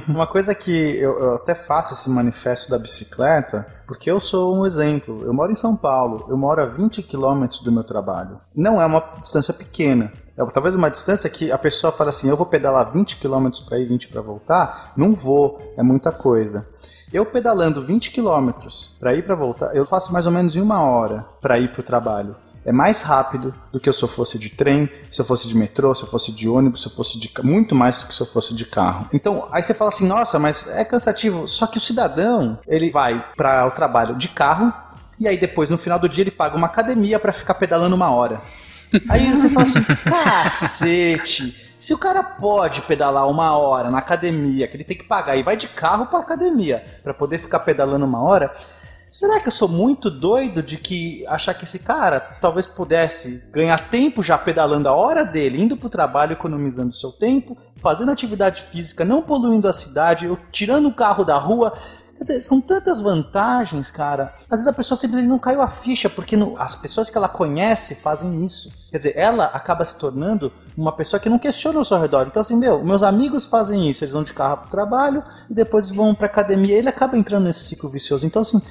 Speaker 5: Uma coisa que eu, eu até faço esse manifesto da bicicleta, porque eu sou um exemplo. Eu moro em São Paulo, eu moro a 20 quilômetros do meu trabalho. Não é uma distância pequena. É talvez uma distância que a pessoa fala assim: eu vou pedalar 20 quilômetros para ir, 20 para voltar. Não vou, é muita coisa. Eu pedalando 20 quilômetros para ir para voltar, eu faço mais ou menos em uma hora para ir para o trabalho. É mais rápido do que se eu fosse de trem, se eu fosse de metrô, se eu fosse de ônibus, se eu fosse de muito mais do que se eu fosse de carro. Então, aí você fala assim: "Nossa, mas é cansativo". Só que o cidadão, ele vai para o trabalho de carro e aí depois no final do dia ele paga uma academia para ficar pedalando uma hora. Aí você fala assim: "Cacete, se o cara pode pedalar uma hora na academia, que ele tem que pagar e vai de carro pra academia para poder ficar pedalando uma hora, será que eu sou muito doido de que achar que esse cara talvez pudesse ganhar tempo já pedalando a hora dele, indo pro trabalho, economizando seu tempo, fazendo atividade física, não poluindo a cidade, eu tirando o carro da rua? Quer dizer, são tantas vantagens, cara. Às vezes a pessoa simplesmente não caiu a ficha, porque no- as pessoas que ela conhece fazem isso. Quer dizer, ela acaba se tornando uma pessoa que não questiona ao seu redor. Então, assim, meu, meus amigos fazem isso, eles vão de carro pro trabalho e depois vão pra academia. Ele acaba entrando nesse ciclo vicioso. Então, assim,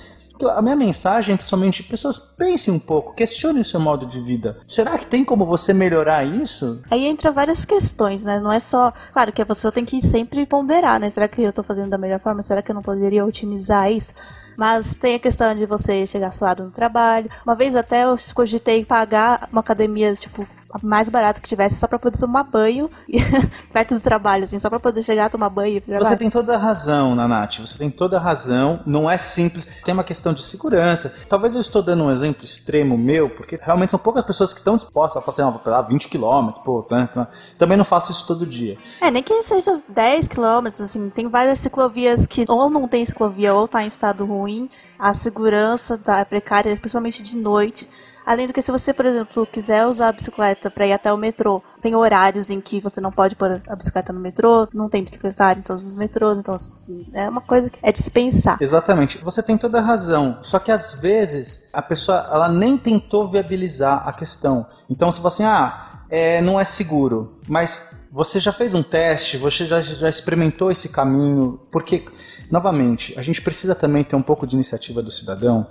Speaker 5: a minha mensagem é somente pessoas pensem um pouco, questionem o seu modo de vida. Será que tem como você melhorar isso?
Speaker 7: Aí entra várias questões, né? Não é só. Claro que a pessoa tem que sempre ponderar, né? Será que eu tô fazendo da melhor forma? Será que eu não poderia otimizar isso? Mas tem a questão de você chegar suado no trabalho. Uma vez até eu cogitei pagar uma academia, tipo, mais barata que tivesse, só pra poder tomar banho perto do trabalho, assim, só pra poder chegar, tomar banho
Speaker 5: Você tem toda a razão, Nanate. Você tem toda a razão. Não é simples. Tem uma questão de segurança. Talvez eu estou dando um exemplo extremo meu, porque realmente são poucas pessoas que estão dispostas a fazer, ah, vou pedalar 20 km, pô, tá, tá. também não faço isso todo dia.
Speaker 7: É, nem que seja 10 quilômetros, assim, tem várias ciclovias que ou não tem ciclovia ou tá em estado ruim, a segurança tá, é precária, principalmente de noite. Além do que, se você, por exemplo, quiser usar a bicicleta para ir até o metrô, tem horários em que você não pode pôr a bicicleta no metrô, não tem bicicletário em todos os metrôs, então, assim, é uma coisa que é de se pensar.
Speaker 5: Exatamente. Você tem toda a razão. Só que às vezes a pessoa ela nem tentou viabilizar a questão. Então você fala assim, ah, é, não é seguro. Mas você já fez um teste, você já, já experimentou esse caminho. Porque, novamente, a gente precisa também ter um pouco de iniciativa do cidadão.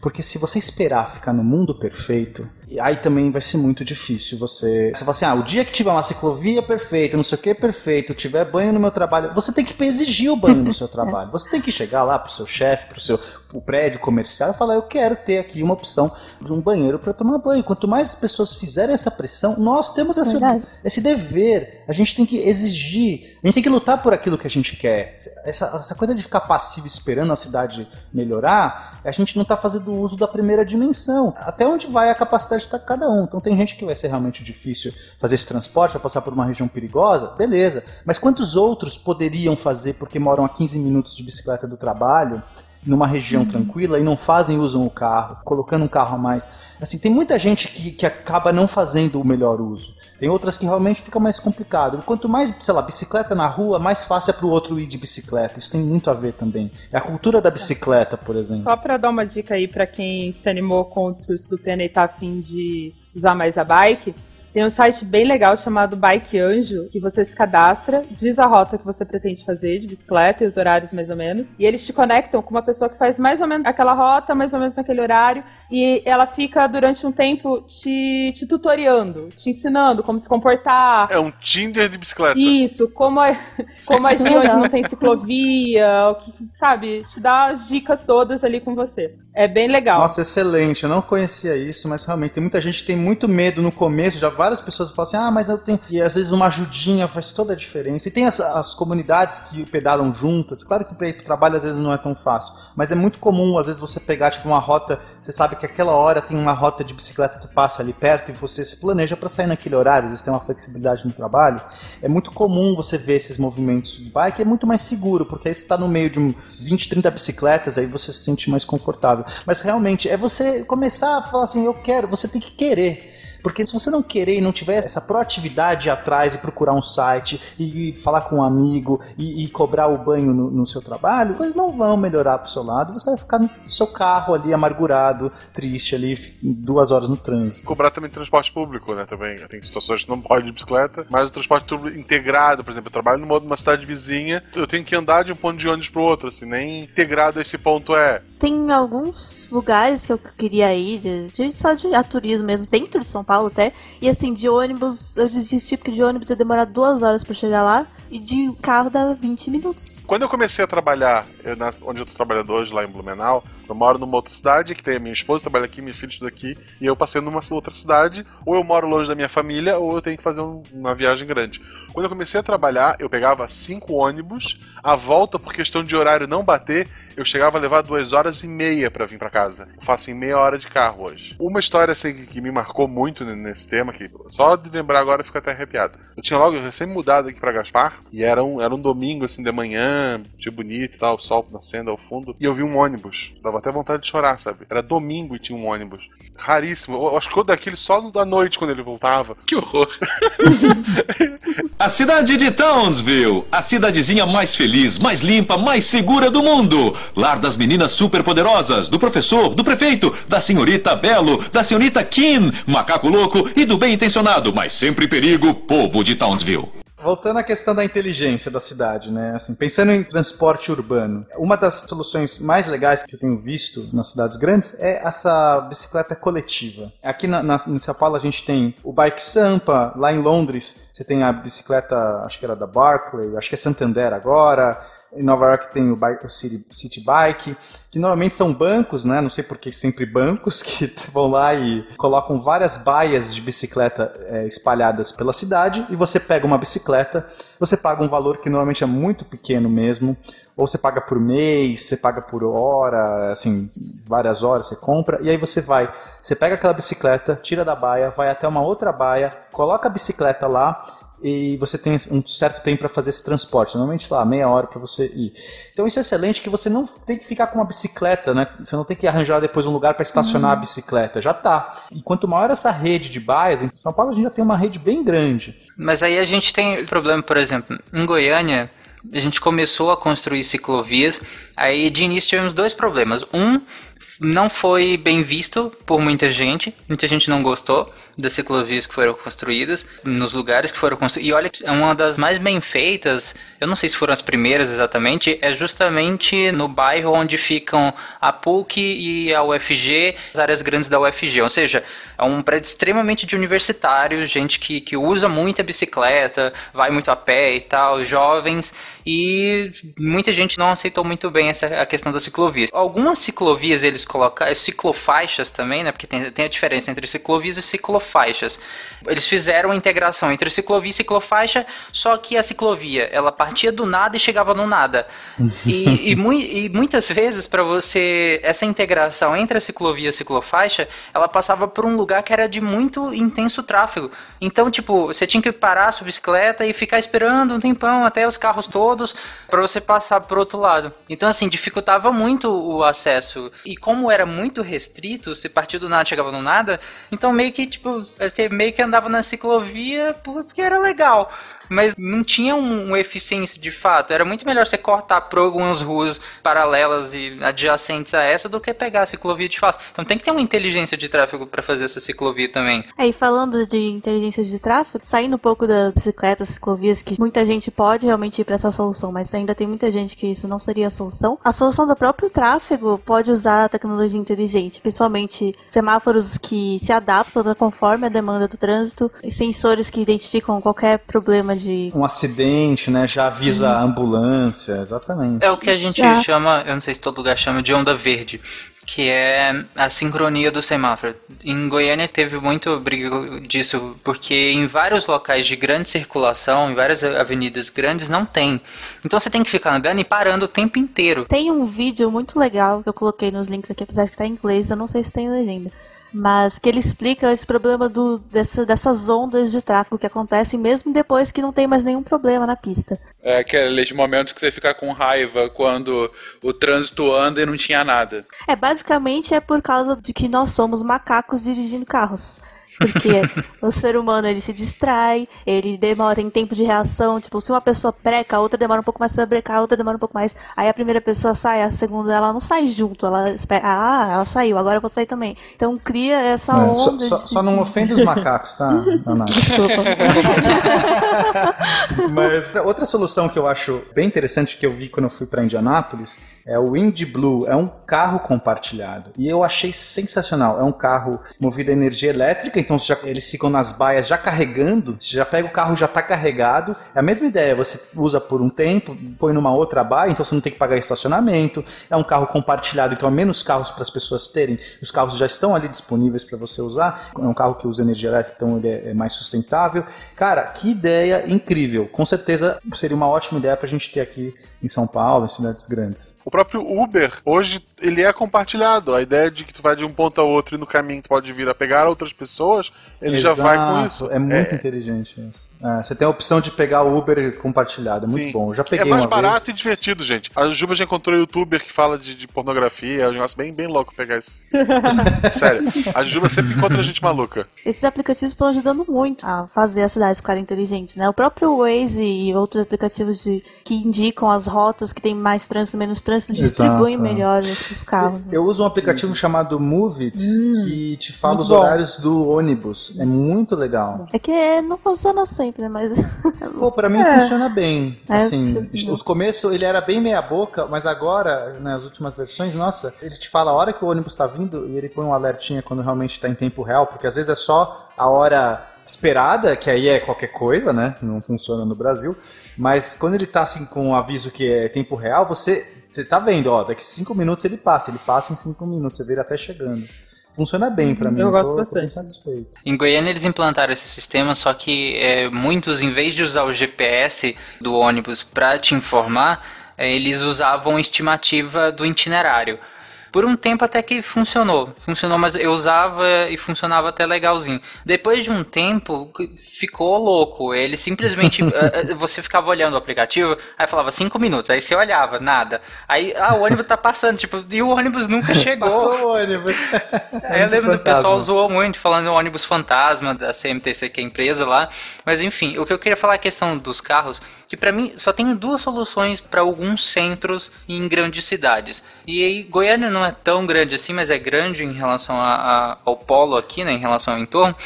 Speaker 5: Porque se você esperar ficar no mundo perfeito, aí também vai ser muito difícil você. Você fala assim: ah, o dia que tiver uma ciclovia perfeita, não sei o que perfeito, tiver banho no meu trabalho, você tem que exigir o banho no seu trabalho. Você tem que chegar lá pro seu chefe, pro seu pro prédio comercial e falar: eu quero ter aqui uma opção de um banheiro para tomar banho. Quanto mais pessoas fizerem essa pressão, nós temos esse, esse dever. A gente tem que exigir, a gente tem que lutar por aquilo que a gente quer. Essa, essa coisa de ficar passivo esperando a cidade melhorar, a gente não está fazendo uso da primeira dimensão. Até onde vai a capacidade de cada um. Então tem gente que vai ser realmente difícil fazer esse transporte, vai passar por uma região perigosa, beleza. Mas quantos outros poderiam fazer porque moram a 15 minutos de bicicleta do trabalho? Numa região tranquila e não fazem usam o carro, colocando um carro a mais. Assim, tem muita gente que, que acaba não fazendo o melhor uso. Tem outras que realmente fica mais complicado. Quanto mais, sei lá, bicicleta na rua, mais fácil é pro outro ir de bicicleta. Isso tem muito a ver também. É a cultura da bicicleta, por exemplo.
Speaker 8: Só pra dar uma dica aí pra quem se animou com o discurso do Pena e tá afim de usar mais a bike, tem um site bem legal chamado Bike Anjo, que você se cadastra, diz a rota que você pretende fazer de bicicleta e os horários mais ou menos, e eles te conectam com uma pessoa que faz mais ou menos aquela rota, mais ou menos naquele horário, e ela fica durante um tempo te, te tutoriando, te ensinando como se comportar.
Speaker 2: É um Tinder de bicicleta.
Speaker 8: Isso, como, a, como agir onde não tem ciclovia, o que, sabe? Te dá as dicas todas ali com você. É bem legal.
Speaker 5: Nossa, excelente. Eu não conhecia isso, mas realmente tem muita gente que tem muito medo no começo. Já várias pessoas falam assim: ah, mas eu tenho. E às vezes uma ajudinha faz toda a diferença. E tem as, as comunidades que pedalam juntas. Claro que para ir pro trabalho às vezes não é tão fácil, mas é muito comum às vezes você pegar tipo uma rota. Você sabe que aquela hora tem uma rota de bicicleta que passa ali perto e você se planeja para sair naquele horário. Às vezes tem uma flexibilidade no trabalho. É muito comum você ver esses movimentos de bike. É muito mais seguro, porque aí você está no meio de um 20, 30 bicicletas, aí você se sente mais confortável. Mas realmente é você começar a falar assim: eu quero, você tem que querer. Porque se você não querer e não tiver essa proatividade atrás e procurar um site e, e falar com um amigo e, e cobrar o banho no, no, seu trabalho, coisas não vão melhorar pro seu lado. Você vai ficar no seu carro ali amargurado, triste ali, duas horas no trânsito.
Speaker 2: Cobrar também transporte público, né? Também tem situações que não pode de bicicleta, mas o transporte público integrado, por exemplo, eu trabalho numa, numa cidade vizinha, eu tenho que andar de um ponto de ônibus pro outro, assim, nem integrado esse ponto é.
Speaker 7: Tem alguns lugares que eu queria ir, de, de, só de a turismo mesmo, dentro de São Paulo até. E assim, de ônibus, eu desisti porque de ônibus ia demorar duas horas para chegar lá. E de carro dá 20 minutos.
Speaker 2: Quando eu comecei a trabalhar, eu, na, onde eu tô trabalhando hoje, lá em Blumenau, eu moro numa outra cidade, que tem a minha esposa, trabalha aqui, minha filha estuda aqui, e eu passei numa outra cidade, ou eu moro longe da minha família, ou eu tenho que fazer um, uma viagem grande. Quando eu comecei a trabalhar, eu pegava cinco ônibus, a volta, por questão de horário não bater, eu chegava a levar duas horas e meia para vir para casa. Eu faço em meia hora de carro hoje. Uma história assim, que, que me marcou muito nesse tema, que só de lembrar agora eu fico até arrepiado. Eu tinha logo recém mudado aqui para Gaspar, e era um, era um domingo assim de manhã, dia bonito e tal, o sol nascendo ao fundo, e eu vi um ônibus. Dava até vontade de chorar, sabe? Era domingo e tinha um ônibus. Raríssimo. Eu acho que eu daquele só da noite quando ele voltava.
Speaker 1: Que horror.
Speaker 12: a cidade de Townsville, a cidadezinha mais feliz, mais limpa, mais segura do mundo. Lar das meninas superpoderosas, do professor, do prefeito, da senhorita Belo, da senhorita Kim, macaco louco e do bem intencionado, mas sempre em perigo, povo de Townsville.
Speaker 5: Voltando à questão da inteligência da cidade, né? Assim, pensando em transporte urbano, uma das soluções mais legais que eu tenho visto nas cidades grandes é essa bicicleta coletiva. Aqui na, na, em São Paulo a gente tem o Bike Sampa, lá em Londres você tem a bicicleta, acho que era da Barclay, acho que é Santander agora. Em Nova York tem o, bike, o City, City Bike, que normalmente são bancos, né? Não sei por que sempre bancos que vão lá e colocam várias baias de bicicleta é, espalhadas pela cidade e você pega uma bicicleta, você paga um valor que normalmente é muito pequeno mesmo, ou você paga por mês, você paga por hora, assim, várias horas você compra e aí você vai, você pega aquela bicicleta, tira da baia, vai até uma outra baia, coloca a bicicleta lá e você tem um certo tempo para fazer esse transporte, normalmente lá meia hora para você ir. Então isso é excelente que você não tem que ficar com uma bicicleta, né? Você não tem que arranjar depois um lugar para estacionar uhum. a bicicleta, já tá. E quanto maior essa rede de baias, em São Paulo a gente já tem uma rede bem grande.
Speaker 6: Mas aí a gente tem problema, por exemplo, em Goiânia, a gente começou a construir ciclovias, aí de início tivemos dois problemas. Um, não foi bem visto por muita gente, muita gente não gostou das ciclovias que foram construídas, nos lugares que foram construídos. E olha, é uma das mais bem feitas, eu não sei se foram as primeiras exatamente, é justamente no bairro onde ficam a PUC e a UFG, as áreas grandes da UFG. Ou seja, é um prédio extremamente de universitários, gente que, que usa muita bicicleta, vai muito a pé e tal, jovens, e muita gente não aceitou muito bem essa a questão das ciclovias. Algumas ciclovias eles colocaram, ciclofaixas também, né, porque tem, tem a diferença entre ciclovias e ciclofaixas. Eles fizeram a integração entre ciclovia e ciclofaixa, só que a ciclovia ela partia do nada e chegava no nada. e, e, mu e muitas vezes para você essa integração entre a ciclovia e a ciclofaixa, ela passava por um lugar que era de muito intenso tráfego. Então, tipo, você tinha que parar a sua bicicleta e ficar esperando um tempão até os carros todos para você passar pro outro lado. Então, assim, dificultava muito o acesso. E como era muito restrito, se partir do nada chegava no nada, então meio que, tipo, você meio que andava na ciclovia porque era legal mas não tinha um, uma eficiência de fato. Era muito melhor você cortar por algumas ruas paralelas e adjacentes a essa do que pegar a ciclovia de fato. Então tem que ter uma inteligência de tráfego para fazer essa ciclovia também.
Speaker 7: É, e falando de inteligência de tráfego, saindo um pouco das bicicletas, ciclovias, que muita gente pode realmente ir para essa solução, mas ainda tem muita gente que isso não seria a solução. A solução do próprio tráfego pode usar a tecnologia inteligente, principalmente semáforos que se adaptam conforme a demanda do trânsito sensores que identificam qualquer problema
Speaker 5: Um acidente, né? Já avisa Isso. a ambulância, exatamente.
Speaker 6: É o que a gente Já. chama, eu não sei se todo lugar chama, de onda verde que é a sincronia do semáforo. Em Goiânia teve muito briga disso, porque em vários locais de grande circulação, em várias avenidas grandes, não tem. Então você tem que ficar andando e parando o tempo inteiro.
Speaker 7: Tem um vídeo muito legal que eu coloquei nos links aqui, apesar de estar em inglês, eu não sei se tem legenda mas que ele explica esse problema do, dessa, dessas ondas de tráfego que acontecem mesmo depois que não tem mais nenhum problema na pista.
Speaker 1: É aqueles momentos que você fica com raiva quando o trânsito anda e não tinha nada.
Speaker 7: É, basicamente é por causa de que nós somos macacos dirigindo carros. Porque o ser humano ele se distrai, ele demora em tempo de reação. Tipo, se uma pessoa breca, a outra demora um pouco mais para brecar, a outra demora um pouco mais. Aí a primeira pessoa sai, a segunda ela não sai junto, ela espera. Ah, ela saiu, agora eu vou sair também. Então cria essa é, onda.
Speaker 5: Só, de... só, não ofende os macacos, tá?
Speaker 7: Desculpa.
Speaker 5: Mas outra solução que eu acho bem interessante que eu vi quando eu fui para Indianápolis é o Indy Blue, é um carro compartilhado. E eu achei sensacional. É um carro movido a energia elétrica, então já, eles ficam nas baias já carregando, você já pega o carro já está carregado. É a mesma ideia, você usa por um tempo, põe numa outra baia, então você não tem que pagar estacionamento. É um carro compartilhado, então há menos carros para as pessoas terem. Os carros já estão ali disponíveis para você usar. É um carro que usa energia elétrica, então ele é, é mais sustentável. Cara, que ideia incrível. Com certeza seria uma ótima ideia para a gente ter aqui em São Paulo, em cidades grandes.
Speaker 2: O próprio Uber, hoje, ele é compartilhado. A ideia de que tu vai de um ponto ao outro e no caminho tu pode vir a pegar outras pessoas pessoas, ele já vai com
Speaker 5: Exato,
Speaker 2: isso.
Speaker 5: É muito inteligente isso. É, você tem a opção de pegar o Uber compartilhado, é muito bom. Eu já
Speaker 2: É
Speaker 5: peguei
Speaker 2: mais
Speaker 5: uma
Speaker 2: barato e divertido, gente. A Juba já encontrou um youtuber que fala de, de pornografia, é um negócio bem, bem louco pegar isso. Sério, a Juba sempre encontra gente maluca.
Speaker 7: Esses aplicativos estão ajudando muito a fazer as cidades ficarem inteligentes, né? O próprio Waze e outros aplicativos de, que indicam as rotas que tem mais trânsito, menos trânsito,
Speaker 5: Exato,
Speaker 7: distribuem
Speaker 5: é.
Speaker 7: melhor os carros. né?
Speaker 5: Eu uso um aplicativo chamado Move It, que te fala
Speaker 7: muito
Speaker 5: os
Speaker 7: bom.
Speaker 5: horários do ônibus. É muito legal.
Speaker 7: É que não funciona sempre, né? Mas.
Speaker 5: Pô, pra mim
Speaker 7: É.
Speaker 5: funciona bem.
Speaker 7: É,
Speaker 5: assim,
Speaker 7: funciona.
Speaker 5: os começos ele era bem meia boca, mas agora, nas últimas versões, nossa, ele te fala a hora que o ônibus tá vindo e ele põe um alertinha quando realmente tá em tempo real, porque às vezes é só a hora esperada, que aí é qualquer coisa, né? Não funciona no Brasil. Mas quando ele tá assim com um aviso que é tempo real, você, você tá vendo, ó, daqui cinco minutos ele passa, ele passa em cinco minutos, você vê ele até chegando. Funciona bem pra mim,
Speaker 8: Eu gosto
Speaker 5: tô, tô
Speaker 8: bastante.
Speaker 5: satisfeito.
Speaker 6: Em Goiânia eles implantaram esse sistema, só que é, muitos, em vez de usar o GPS do ônibus para te informar, é, eles usavam a estimativa do itinerário. Por um tempo até que funcionou. Funcionou, mas eu usava e funcionava até legalzinho. Depois de um tempo, ficou louco. Ele simplesmente. eh, eh, você ficava olhando o aplicativo, aí falava cinco minutos. Aí você olhava, nada. Aí, ah, o ônibus tá passando, tipo, e o ônibus nunca chegou.
Speaker 5: Passou o ônibus.
Speaker 6: Aí eu lembro do pessoal zoou muito, falando do ônibus fantasma da CMTC, que é a empresa lá. Mas enfim, o que eu queria falar é a questão dos carros, que pra mim só tem duas soluções pra alguns centros em grandes cidades. E aí, Goiânia não é tão grande assim, mas é grande em relação a- a- ao polo aqui, né, em relação ao entorno.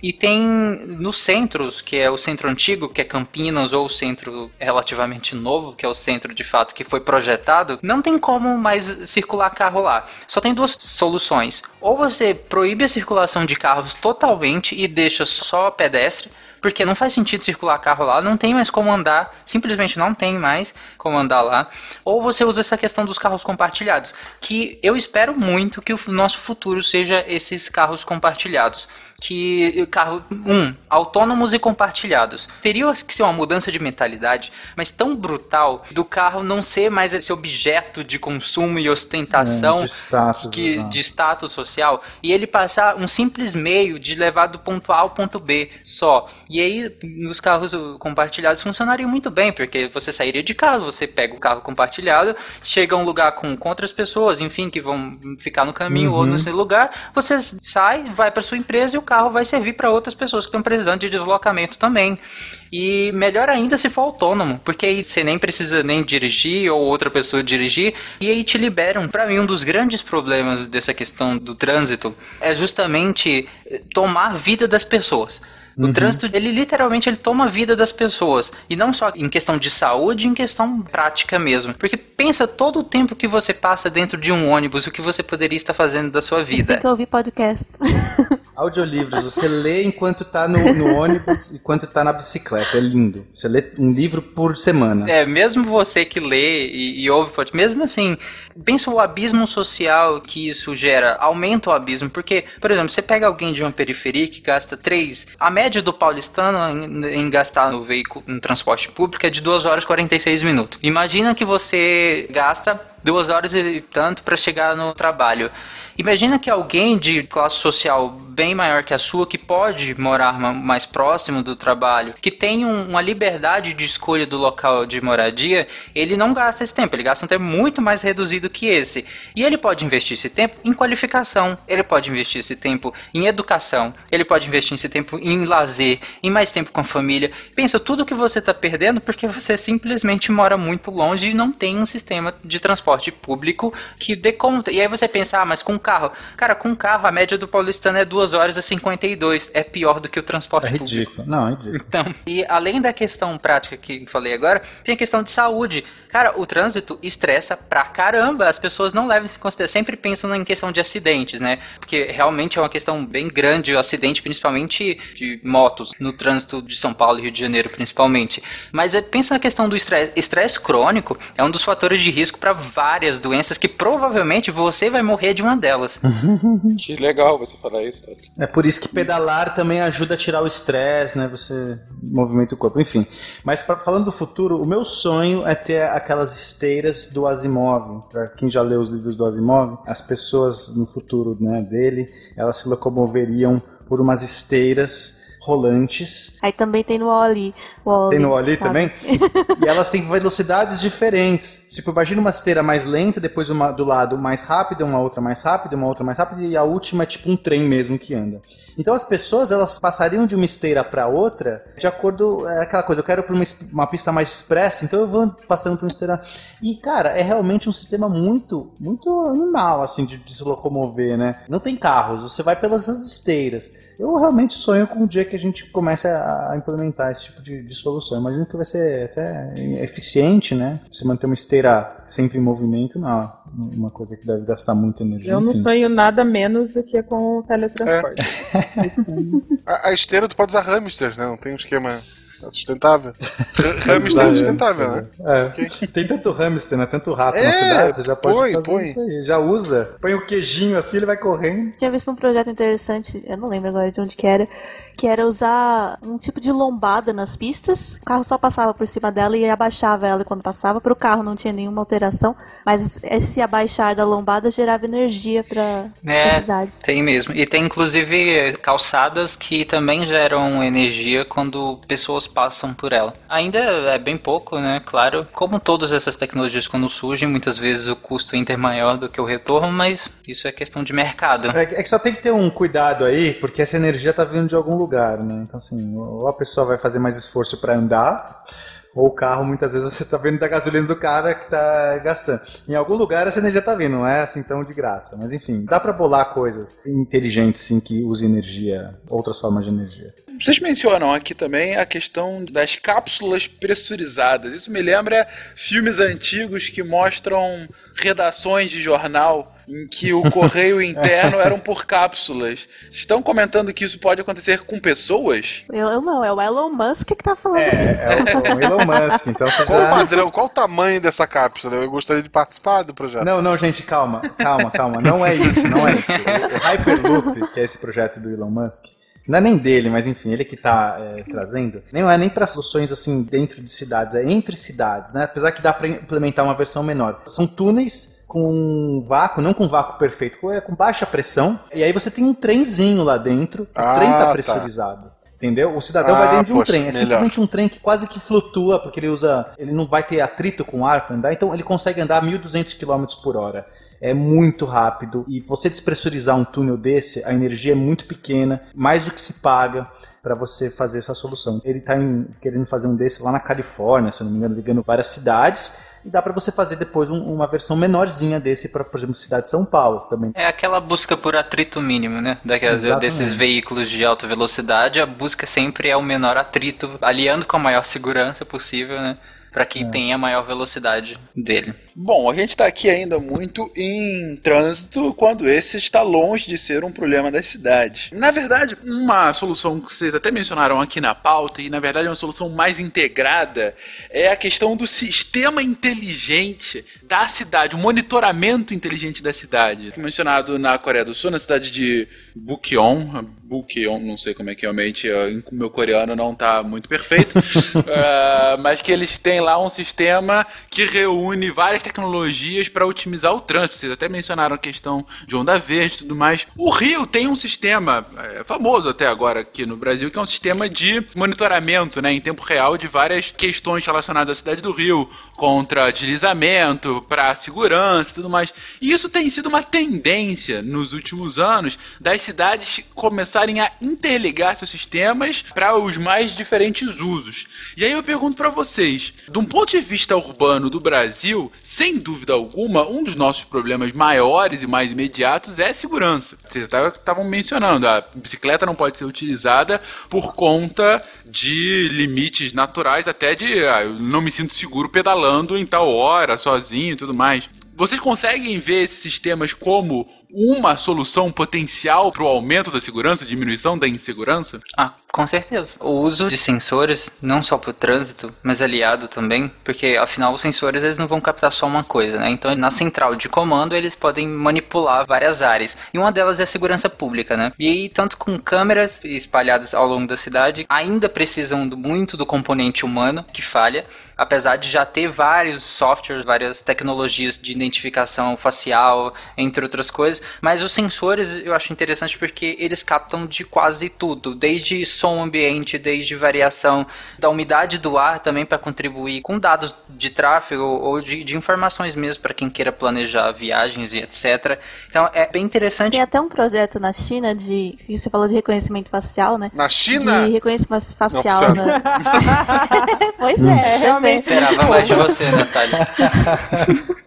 Speaker 6: E tem nos centros, que é o centro antigo, que é Campinas, ou o centro relativamente novo, que é o centro de fato que foi projetado, não tem como mais circular carro lá. Só tem duas soluções. Ou você proíbe a circulação de carros totalmente e deixa só pedestre, porque não faz sentido circular carro lá, não tem mais como andar, simplesmente não tem mais como andar lá. Ou você usa essa questão dos carros compartilhados, que eu espero muito que o nosso futuro seja esses carros compartilhados. Que carro, um, autônomos e compartilhados. Teria que ser uma mudança de mentalidade, mas tão brutal do carro não ser mais esse objeto de consumo e ostentação
Speaker 5: É, de status,
Speaker 6: que, de status social e ele passar um simples meio de levar do ponto A ao ponto B só. E aí, nos carros compartilhados funcionaria muito bem, porque você sairia de casa, você pega o carro compartilhado, chega a um lugar com, com outras pessoas, enfim, que vão ficar no caminho ou
Speaker 5: Uhum.
Speaker 6: no seu lugar, você sai, vai para sua empresa e o carro vai servir para outras pessoas que estão precisando de deslocamento também. E melhor ainda se for autônomo, porque aí você nem precisa nem dirigir ou outra pessoa dirigir, e aí te liberam. Para mim, um dos grandes problemas dessa questão do trânsito é justamente eh, tomar vida das pessoas. O
Speaker 5: Uhum.
Speaker 6: trânsito, ele literalmente ele toma a vida das pessoas. E não só em questão de saúde, em questão prática mesmo. Porque pensa todo o tempo que você passa dentro de um ônibus, o que você poderia estar fazendo da sua
Speaker 7: Você
Speaker 6: vida.
Speaker 7: tem que ouvir podcast.
Speaker 5: Audiolivros, você lê enquanto tá no, no ônibus, enquanto tá na bicicleta. É lindo. Você lê um livro por semana.
Speaker 6: É, mesmo você que lê e, e ouve podcast, mesmo assim, pensa o abismo social que isso gera, aumenta o abismo, porque, por exemplo, você pega alguém de uma periferia que gasta 3, a média do paulistano em, em gastar no veículo, no transporte público é de 2 horas e 46 minutos. Imagina que você gasta 2 horas e tanto para chegar no trabalho. Imagina que alguém de classe social bem maior que a sua, que pode morar ma- mais próximo do trabalho, que tem um- uma liberdade de escolha do local de moradia, ele não gasta esse tempo, ele gasta um tempo muito mais reduzido que esse. E ele pode investir esse tempo em qualificação, ele pode investir esse tempo em educação, ele pode investir esse tempo em lazer, em mais tempo com a família. Pensa tudo que você está perdendo porque você simplesmente mora muito longe e não tem um sistema de transporte público que dê conta. E aí você pensa, ah, mas com carro. Cara, com carro a média do paulistano é 2 horas e 52. É pior do que o transporte
Speaker 5: É
Speaker 6: público.
Speaker 5: ridículo. Não, é ridículo.
Speaker 6: Então, e além da questão prática que falei agora, tem a questão de saúde. Cara, o trânsito estressa pra caramba. As pessoas não levam isso em consideração. Sempre pensam em questão de acidentes, né? Porque realmente é uma questão bem grande o acidente, principalmente de motos, no trânsito de São Paulo e Rio de Janeiro, principalmente. Mas é, pensa na questão do estresse. Estresse crônico é um dos fatores de risco para várias doenças que provavelmente você vai morrer de uma delas.
Speaker 2: Que legal você falar isso, Tati.
Speaker 5: É por isso que pedalar também ajuda a tirar o estresse, né? Você movimenta o corpo, enfim. Mas pra- falando do futuro, o meu sonho é ter aquelas esteiras do Asimov. Pra quem já leu os livros do Asimov, as pessoas no futuro né, dele, elas se locomoveriam por umas esteiras rolantes.
Speaker 7: Aí também tem no Oli.
Speaker 5: Tem no Oli também? e elas têm velocidades diferentes. Tipo, imagina uma esteira mais lenta, depois uma do lado mais rápida, uma outra mais rápida, uma outra mais rápida, e a última é tipo um trem mesmo que anda. Então as pessoas, elas passariam de uma esteira para outra de acordo. É aquela coisa, eu quero para uma, uma pista mais expressa, então eu vou passando por uma esteira. E, cara, é realmente um sistema muito, muito animal, assim, de, de se locomover, né? Não tem carros, você vai pelas esteiras. Eu realmente sonho com o dia que a gente comece a, implementar esse tipo de, de solução. Imagino que vai ser até eficiente, né? Você manter uma esteira sempre em movimento, não. Uma coisa que deve gastar muita energia.
Speaker 8: Eu não
Speaker 5: enfim.
Speaker 8: sonho nada menos do que com o teletransporte.
Speaker 2: É. a, a esteira tu pode usar hamsters, né? Não tem um esquema é sustentável. hamster é sustentável, né?
Speaker 5: É. Okay. Tem tanto hamster, né? Tanto rato é, na cidade, você já pode põe, fazer põe. isso aí. Já usa. Põe o queijinho assim, ele vai correndo.
Speaker 7: Tinha visto um projeto interessante, eu não lembro agora de onde que era, que era usar um tipo de lombada nas pistas. O carro só passava por cima dela e abaixava ela quando passava. Para o carro não tinha nenhuma alteração, mas esse abaixar da lombada gerava energia para
Speaker 6: é,
Speaker 7: a cidade.
Speaker 6: Tem mesmo. E tem inclusive calçadas que também geram energia quando pessoas passam por ela. Ainda é bem pouco, né? Claro, como todas essas tecnologias quando surgem, muitas vezes o custo é maior do que o retorno, mas isso é questão de mercado.
Speaker 5: É, é que só tem que ter um cuidado aí, porque essa energia tá vindo de algum lugar, né? Então assim, ou a pessoa vai fazer mais esforço para andar, ou o carro, muitas vezes você está vendo da gasolina do cara que está gastando. Em algum lugar essa energia está vindo, não é assim tão de graça. Mas enfim, dá para bolar coisas inteligentes sim que usem energia, outras formas de energia.
Speaker 1: Vocês mencionam aqui também a questão das cápsulas pressurizadas. Isso me lembra filmes antigos que mostram redações de jornal em que o correio interno eram por cápsulas. Estão comentando que isso pode acontecer com pessoas?
Speaker 7: Eu, eu não, é o Elon Musk que tá falando.
Speaker 5: É, é o, o Elon Musk. Então você
Speaker 2: qual
Speaker 5: já...
Speaker 2: o padrão, qual o tamanho dessa cápsula? Eu gostaria de participar do projeto.
Speaker 5: Não, não, gente, calma, calma, calma. Não é isso, não é isso. O Hyperloop, que é esse projeto do Elon Musk, não é nem dele, mas enfim, ele que está é, trazendo. Nem é nem para soluções assim dentro de cidades, é entre cidades, né? Apesar que dá para implementar uma versão menor. São túneis com vácuo, não com vácuo perfeito, é com baixa pressão. E aí você tem um trenzinho lá dentro, o ah, trem está pressurizado. Tá. Entendeu? O cidadão ah, vai dentro de um poxa, trem. É melhor. simplesmente um trem que quase que flutua, porque ele usa. Ele não vai ter atrito com o ar para andar, então ele consegue andar 1.200 km por hora é muito rápido e você despressurizar um túnel desse, a energia é muito pequena, mais do que se paga para você fazer essa solução. Ele está querendo fazer um desse lá na Califórnia, se não me engano, ligando várias cidades e dá para você fazer depois um, uma versão menorzinha desse para, por exemplo, cidade de São Paulo também.
Speaker 6: É aquela busca por atrito mínimo, né? Daquelas, desses veículos de alta velocidade, a busca sempre é o menor atrito, aliando com a maior segurança possível, né? para que é. tenha maior velocidade dele.
Speaker 1: Bom, a gente está aqui ainda muito em trânsito quando esse está longe de ser um problema das cidades. Na verdade, uma solução que vocês até mencionaram aqui na pauta, e na verdade é uma solução mais integrada, é a questão do sistema inteligente da cidade, o monitoramento inteligente da cidade. Mencionado na Coreia do Sul, na cidade de Bukyeon, Bukyeon, não sei como é que realmente, o meu coreano não está muito perfeito, uh, mas que eles têm lá um sistema que reúne várias tecnologias para otimizar o trânsito. Vocês até mencionaram a questão de onda verde e tudo mais. O Rio tem um sistema é, famoso até agora aqui no Brasil, que é um sistema de monitoramento né, em tempo real de várias questões relacionadas à cidade do Rio, contra deslizamento, para segurança e tudo mais. E isso tem sido uma tendência nos últimos anos das cidades começarem a interligar seus sistemas para os mais diferentes usos. E aí eu pergunto para vocês, de um ponto de vista urbano do Brasil, sem dúvida alguma, um dos nossos problemas maiores e mais imediatos é a segurança. Vocês estavam mencionando, a bicicleta não pode ser utilizada por conta de limites naturais, até de ah, eu não me sinto seguro pedalando em tal hora, sozinho e tudo mais. Vocês conseguem ver esses sistemas como uma solução potencial para o aumento da segurança, diminuição da insegurança?
Speaker 6: Ah, com certeza. O uso de sensores, não só para o trânsito, mas aliado também, porque afinal os sensores eles não vão captar só uma coisa, né? Então na central de comando eles podem manipular várias áreas. E uma delas é a segurança pública, né? E aí, tanto com câmeras espalhadas ao longo da cidade, ainda precisam muito do componente humano que falha apesar de já ter vários softwares, várias tecnologias de identificação facial, entre outras coisas, mas os sensores eu acho interessante porque eles captam de quase tudo, desde som ambiente, desde variação da umidade do ar também para contribuir com dados de tráfego ou de, de informações mesmo para quem queira planejar viagens e etc. Então é bem interessante.
Speaker 7: Tem até um projeto na China de. que Você falou de reconhecimento facial, né?
Speaker 2: Na China?
Speaker 7: De reconhecimento facial.
Speaker 2: Não,
Speaker 7: né? pois é, realmente.
Speaker 6: Esperava mais de você, Natália.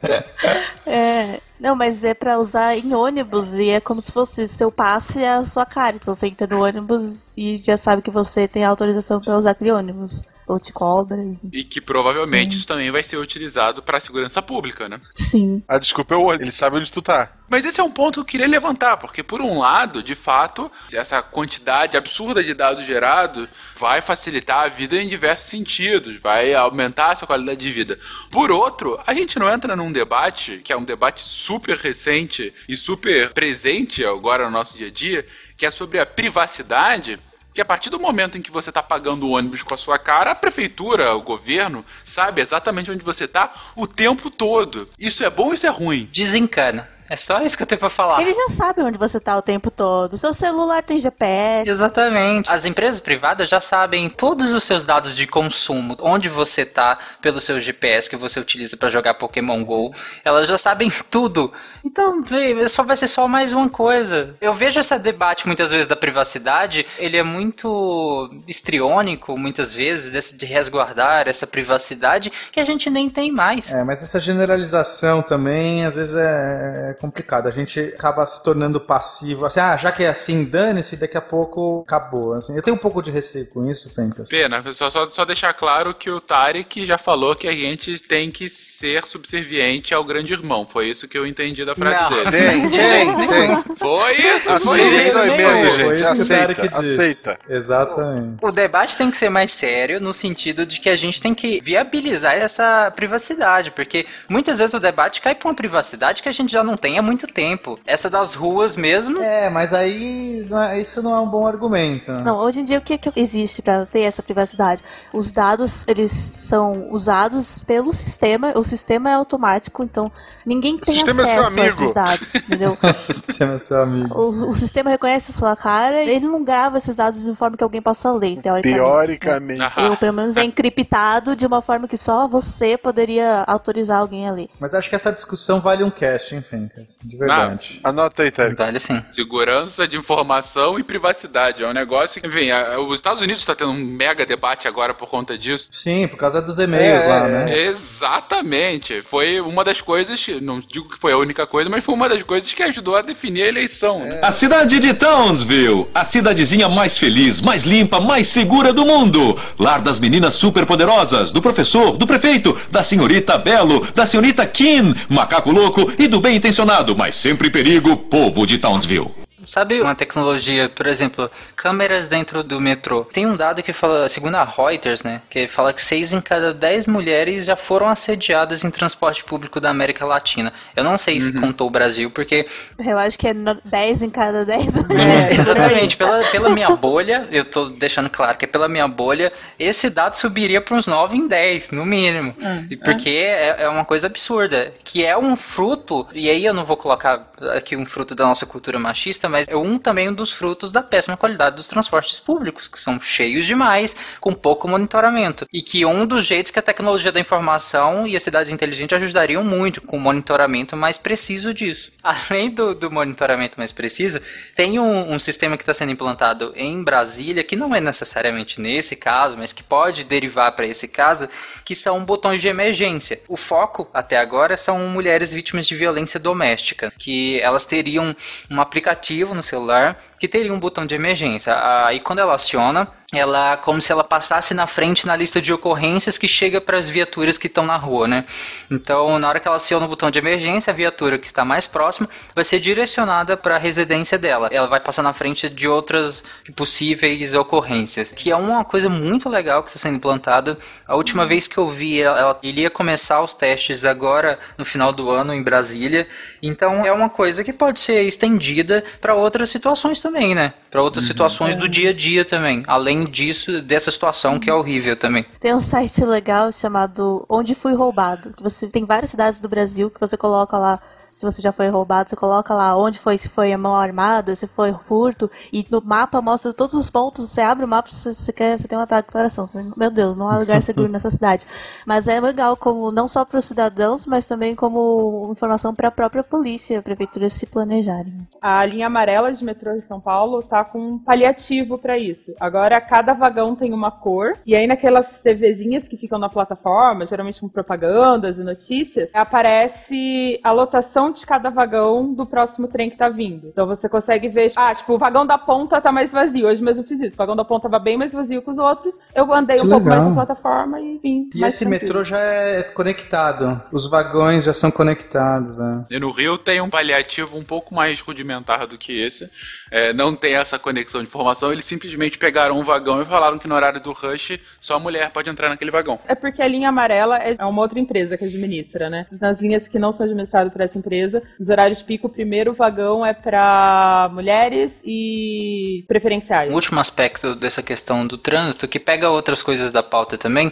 Speaker 7: É, não, mas é pra usar em ônibus e é como se fosse seu passe é a sua cara. Então você entra no ônibus e já sabe que você tem autorização pra usar aquele ônibus. Ou te cobra.
Speaker 1: E que provavelmente isso também vai ser utilizado para segurança pública, né?
Speaker 7: Sim.
Speaker 2: A desculpa é o olho, ele sabe onde tu tá.
Speaker 1: Mas esse é um ponto que eu queria levantar, porque por um lado, de fato, essa quantidade absurda de dados gerados vai facilitar a vida em diversos sentidos, vai aumentar a sua qualidade de vida. Por outro, a gente não entra num debate, que é um debate super recente e super presente agora no nosso dia a dia, que é sobre a privacidade que a partir do momento em que você está pagando o ônibus com a sua cara, a prefeitura, o governo, sabe exatamente onde você está o tempo todo. Isso é bom ou isso é ruim?
Speaker 6: Desencana. É só isso que eu tenho pra falar.
Speaker 7: Ele já sabe onde você tá o tempo todo. Seu celular tem GPS.
Speaker 6: Exatamente. As empresas privadas já sabem todos os seus dados de consumo, onde você tá pelo seu GPS que você utiliza para jogar Pokémon Go. Elas já sabem tudo. Então, vê, só vai ser só mais uma coisa. Eu vejo esse debate muitas vezes da privacidade, ele é muito estriônico, muitas vezes, desse, de resguardar essa privacidade que a gente nem tem mais.
Speaker 5: É, mas essa generalização também, às vezes, é complicado. A gente acaba se tornando passivo. Assim, ah, já que é assim, dane-se, daqui a pouco acabou. Assim, eu tenho um pouco de receio com isso, Fencas.
Speaker 1: Pena, só, só, só deixar claro que o Tarek já falou que a gente tem que ser subserviente ao grande irmão. Foi isso que eu entendi da frase
Speaker 6: Não,
Speaker 1: dele.
Speaker 2: Tem, tem, tem.
Speaker 1: Foi isso, foi
Speaker 2: Aceita
Speaker 1: isso.
Speaker 2: dói menos,
Speaker 5: Foi
Speaker 2: gente.
Speaker 5: isso que o
Speaker 2: Aceita,
Speaker 5: Tarek disse.
Speaker 2: aceita.
Speaker 5: Exatamente.
Speaker 6: O debate tem que ser mais sério no sentido de que a gente tem que viabilizar essa privacidade, porque muitas vezes o debate cai para uma privacidade que a gente já não tem há muito tempo. Essa das ruas mesmo.
Speaker 5: É, mas aí não é- isso não é um bom argumento.
Speaker 7: Não, hoje em dia o que, que existe para ter essa privacidade? Os dados, eles são usados pelo sistema, o sistema é automático, então ninguém tem
Speaker 2: é
Speaker 7: acesso a esses dados, entendeu?
Speaker 5: O sistema é seu amigo.
Speaker 7: O, o sistema reconhece a sua cara, ele não grava esses dados de forma que alguém possa ler, teoricamente.
Speaker 2: Teoricamente.
Speaker 1: Ah.
Speaker 7: Ou pelo menos é encriptado de uma forma que só você poderia autorizar alguém a ler.
Speaker 5: Mas acho que essa discussão vale um cast, hein, Fencas? De verdade.
Speaker 2: Anota aí, Tarek.
Speaker 6: Vale sim.
Speaker 1: Segurança de informação e privacidade. É um negócio que, enfim, a- os Estados Unidos está tendo um mega debate agora por conta disso.
Speaker 5: Sim, por causa dos e-mails
Speaker 2: É,
Speaker 5: lá, né?
Speaker 1: Exatamente. Foi uma das coisas, não digo que foi a única coisa, mas foi uma das coisas que ajudou a definir a eleição. né?
Speaker 12: A cidade de Townsville, a cidadezinha mais feliz, mais limpa, mais segura do mundo. Lar das meninas superpoderosas, do professor, do prefeito, da senhorita Belo, da senhorita Kim, macaco louco e do bem intencionado, mas sempre perigo, povo de Townsville.
Speaker 6: Sabe uma tecnologia, por exemplo, câmeras dentro do metrô? Tem um dado que fala, segundo a Reuters, né, que fala que 6 em cada 10 mulheres já foram assediadas em transporte público da América Latina. Eu não sei se contou o Brasil, porque
Speaker 7: Eu acho que é no- 10 em cada 10.
Speaker 6: É, exatamente. Pela, pela minha bolha, eu tô deixando claro que é pela minha bolha, esse dado subiria para uns 9 em 10, no mínimo. E Porque é, é uma coisa absurda. Que é um fruto, e aí eu não vou colocar aqui um fruto da nossa cultura machista, mas é um também um dos frutos da péssima qualidade dos transportes públicos, que são cheios demais, com pouco monitoramento. E que um dos jeitos que a tecnologia da informação e as cidades inteligentes ajudariam muito com o monitoramento mais preciso disso. Além do, do monitoramento mais preciso, tem um, um sistema que está sendo implantado em Brasília, que não é necessariamente nesse caso, mas que pode derivar para esse caso, que são botões de emergência. O foco, até agora, são mulheres vítimas de violência doméstica, que elas teriam um aplicativo no celular que teria um botão de emergência. Aí quando ela aciona, ela como se ela passasse na frente na lista de ocorrências que chega para as viaturas que estão na rua, né? Então, na hora que ela aciona o botão de emergência, a viatura que está mais próxima vai ser direcionada para a residência dela. Ela vai passar na frente de outras possíveis ocorrências, que é uma coisa muito legal que está sendo implantada. A última vez que eu vi, ela, ela iria começar os testes agora no final do ano em Brasília. Então, é uma coisa que pode ser estendida para outras situações também, né? Para outras situações do dia a dia também. Além disso, dessa situação que é horrível também.
Speaker 7: Tem um site legal chamado Onde Fui Roubado. que Você tem várias cidades do Brasil que você coloca lá se você já foi roubado, você coloca lá onde foi, se foi a mão armada, se foi furto, e no mapa mostra todos os pontos, você abre o mapa, se você quer, você tem um ataque de coração. Você, meu Deus, não há lugar seguro nessa cidade. Mas é legal como não só para os cidadãos, mas também como informação para a própria polícia, a prefeitura se planejarem.
Speaker 8: A linha amarela de metrô em São Paulo tá com um paliativo para isso. Agora cada vagão tem uma cor e aí naquelas TVzinhas que ficam na plataforma, geralmente com propagandas e notícias, aparece a lotação de cada vagão do próximo trem que tá vindo. Então você consegue ver, ah, tipo, o vagão da ponta tá mais vazio. Hoje mesmo fiz isso. O vagão da ponta tava bem mais vazio que os outros. Eu andei
Speaker 5: Que
Speaker 8: um pouco
Speaker 5: legal.
Speaker 8: mais na plataforma e vim.
Speaker 5: E
Speaker 8: mais
Speaker 5: esse
Speaker 8: tranquilo.
Speaker 5: metrô já é conectado. Os vagões já são conectados. É.
Speaker 1: E no Rio tem um paliativo um pouco mais rudimentar do que esse. É, não tem essa conexão de informação. Eles simplesmente pegaram um vagão e falaram que no horário do rush só a mulher pode entrar naquele vagão.
Speaker 8: É porque a linha amarela é é uma outra empresa que administra, né? Nas linhas que não são administradas por essa empresa, nos horários pico, o primeiro vagão é para mulheres e preferenciais.
Speaker 6: Um último aspecto dessa questão do trânsito, que pega outras coisas da pauta também,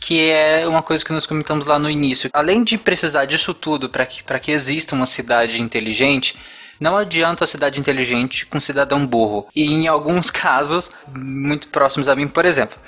Speaker 6: que é uma coisa que nós comentamos lá no início. Além de precisar disso tudo para que, que exista uma cidade inteligente, não adianta a cidade inteligente com cidadão burro. E em alguns casos, muito próximos a mim, por exemplo,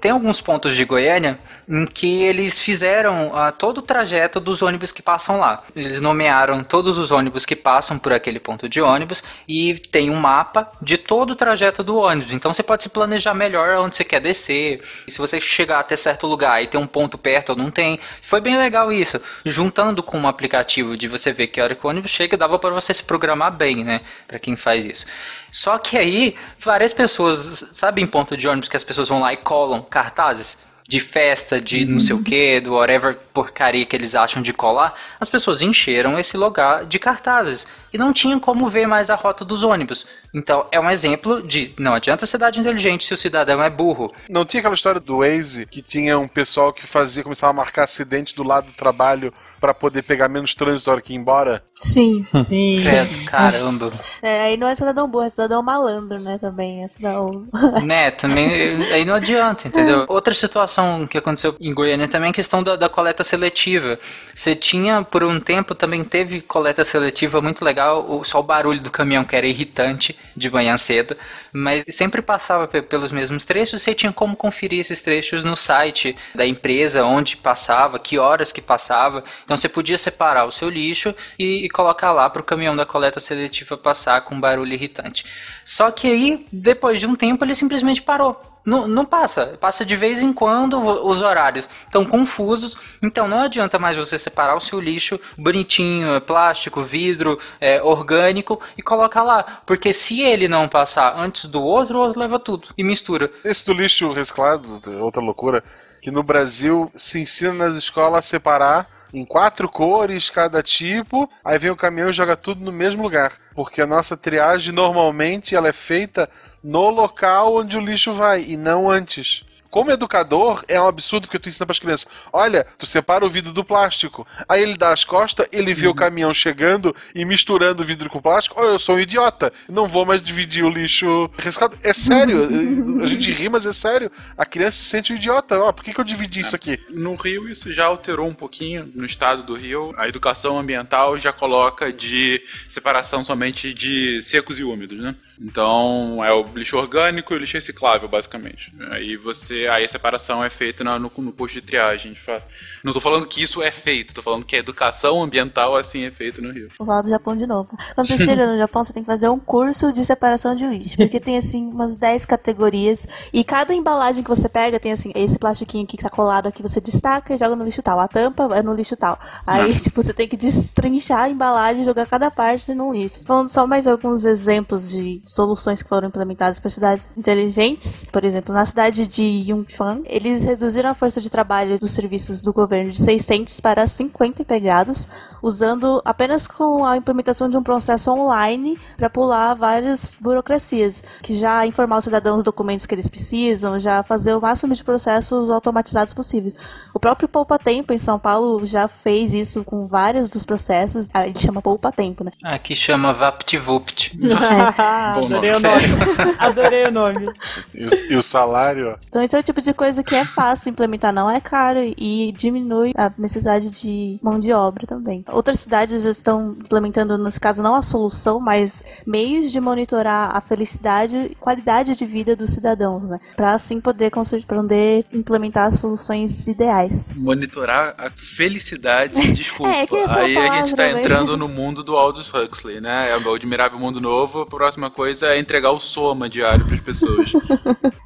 Speaker 6: tem alguns pontos de Goiânia em que eles fizeram ah, todo o trajeto dos ônibus que passam lá. Eles nomearam todos os ônibus que passam por aquele ponto de ônibus e tem um mapa de todo o trajeto do ônibus. Então você pode se planejar melhor onde você quer descer. E se você chegar até certo lugar e tem um ponto perto ou não tem, foi bem legal isso. Juntando com um aplicativo de você ver que hora que o ônibus chega, dava para você se programar bem, né? Para quem faz isso. Só que aí, várias pessoas, sabe em ponto de ônibus que as pessoas vão lá e colam cartazes? De festa, de não sei o que, do whatever porcaria que eles acham de colar, as pessoas encheram esse lugar de cartazes e não tinham como ver mais a rota dos ônibus. Então é um exemplo de não adianta cidade inteligente se o cidadão é burro.
Speaker 2: Não tinha aquela história do Waze que tinha um pessoal que fazia, começava a marcar acidente do lado do trabalho pra poder pegar menos trânsito na hora que ir embora?
Speaker 7: Sim.
Speaker 8: Sim.
Speaker 6: Credo, caramba.
Speaker 7: É, aí não é cidadão burro, é cidadão malandro, né? Também é cidadão.
Speaker 6: né, também aí não adianta, entendeu? Outra situação que aconteceu em Goiânia também é a questão da, da coleta seletiva. Você tinha, por um tempo, também teve coleta seletiva muito legal, o- só o barulho do caminhão que era irritante de manhã cedo, mas sempre passava pe- pelos mesmos trechos, você tinha como conferir esses trechos no site da empresa, onde passava, que horas que passava, então você podia separar o seu lixo e, e colocar lá para o caminhão da coleta seletiva passar com barulho irritante. Só que aí, depois de um tempo, ele simplesmente parou. Não, não passa, passa de vez em quando os horários estão confusos, então não adianta mais você separar o seu lixo bonitinho, é plástico, vidro, é, orgânico e colocar lá, porque se ele não passar antes do outro, o outro leva tudo e mistura.
Speaker 2: Esse do lixo reciclado, outra loucura, que no Brasil se ensina nas escolas a separar em quatro cores cada tipo, aí vem o caminhão e joga tudo no mesmo lugar. Porque a nossa triagem normalmente ela é feita no local onde o lixo vai e não antes. Como educador, é um absurdo que tu ensina para as crianças. Olha, tu separa o vidro do plástico. Aí ele dá as costas, ele vê o caminhão chegando e misturando o vidro com plástico. Oh, eu sou um idiota. Não vou mais dividir o lixo reciclado. É sério. a gente ri, mas é sério. A criança se sente um idiota. Ó, por que, que eu dividi isso aqui?
Speaker 1: No Rio, isso já alterou um pouquinho. No estado do Rio, a educação ambiental já coloca de separação somente de secos e úmidos, né? Então, é o lixo orgânico e o lixo reciclável, basicamente. Aí você, aí a separação é feita no, no posto de triagem, de fato. Não tô falando que isso é feito, tô falando que a educação ambiental assim é feita no Rio.
Speaker 7: Vou falar do Japão de novo. Quando você chega no Japão, você tem que fazer um curso de separação de lixo. Porque tem, assim, umas 10 categorias. E cada embalagem que você pega tem, assim, esse plastiquinho aqui que tá colado aqui, você destaca e joga no lixo tal. A tampa é no lixo tal. Aí, tipo, você tem que destrinchar a embalagem e jogar cada parte no lixo. Falando só mais alguns exemplos de soluções que foram implementadas para cidades inteligentes. Por exemplo, na cidade de Yunfan, eles reduziram a força de trabalho dos serviços do governo de 600 para 50 empregados, usando apenas com a implementação de um processo online para pular várias burocracias, que já informar os cidadãos os documentos que eles precisam, já fazer o máximo de processos automatizados possíveis. O próprio Poupa Tempo em São Paulo já fez isso com vários dos processos. A gente chama Poupa Tempo, né?
Speaker 6: Aqui chama VaptVupt.
Speaker 8: Adorei o nome. Adorei o nome.
Speaker 2: E, o- e o salário.
Speaker 7: Então esse é o tipo de coisa que é fácil implementar, não é caro e diminui a necessidade de mão de obra também. Outras cidades já estão implementando, nesse caso, não a solução, mas meios de monitorar a felicidade e qualidade de vida dos cidadãos, né? Pra assim poder, poder implementar soluções ideais.
Speaker 1: Monitorar a felicidade, desculpa.
Speaker 7: É, que essa
Speaker 1: Aí a gente tá
Speaker 7: palavra, né?
Speaker 1: entrando no mundo do Aldous Huxley, né? É o Admirável Mundo Novo. A próxima coisa é entregar o soma diário pras pessoas.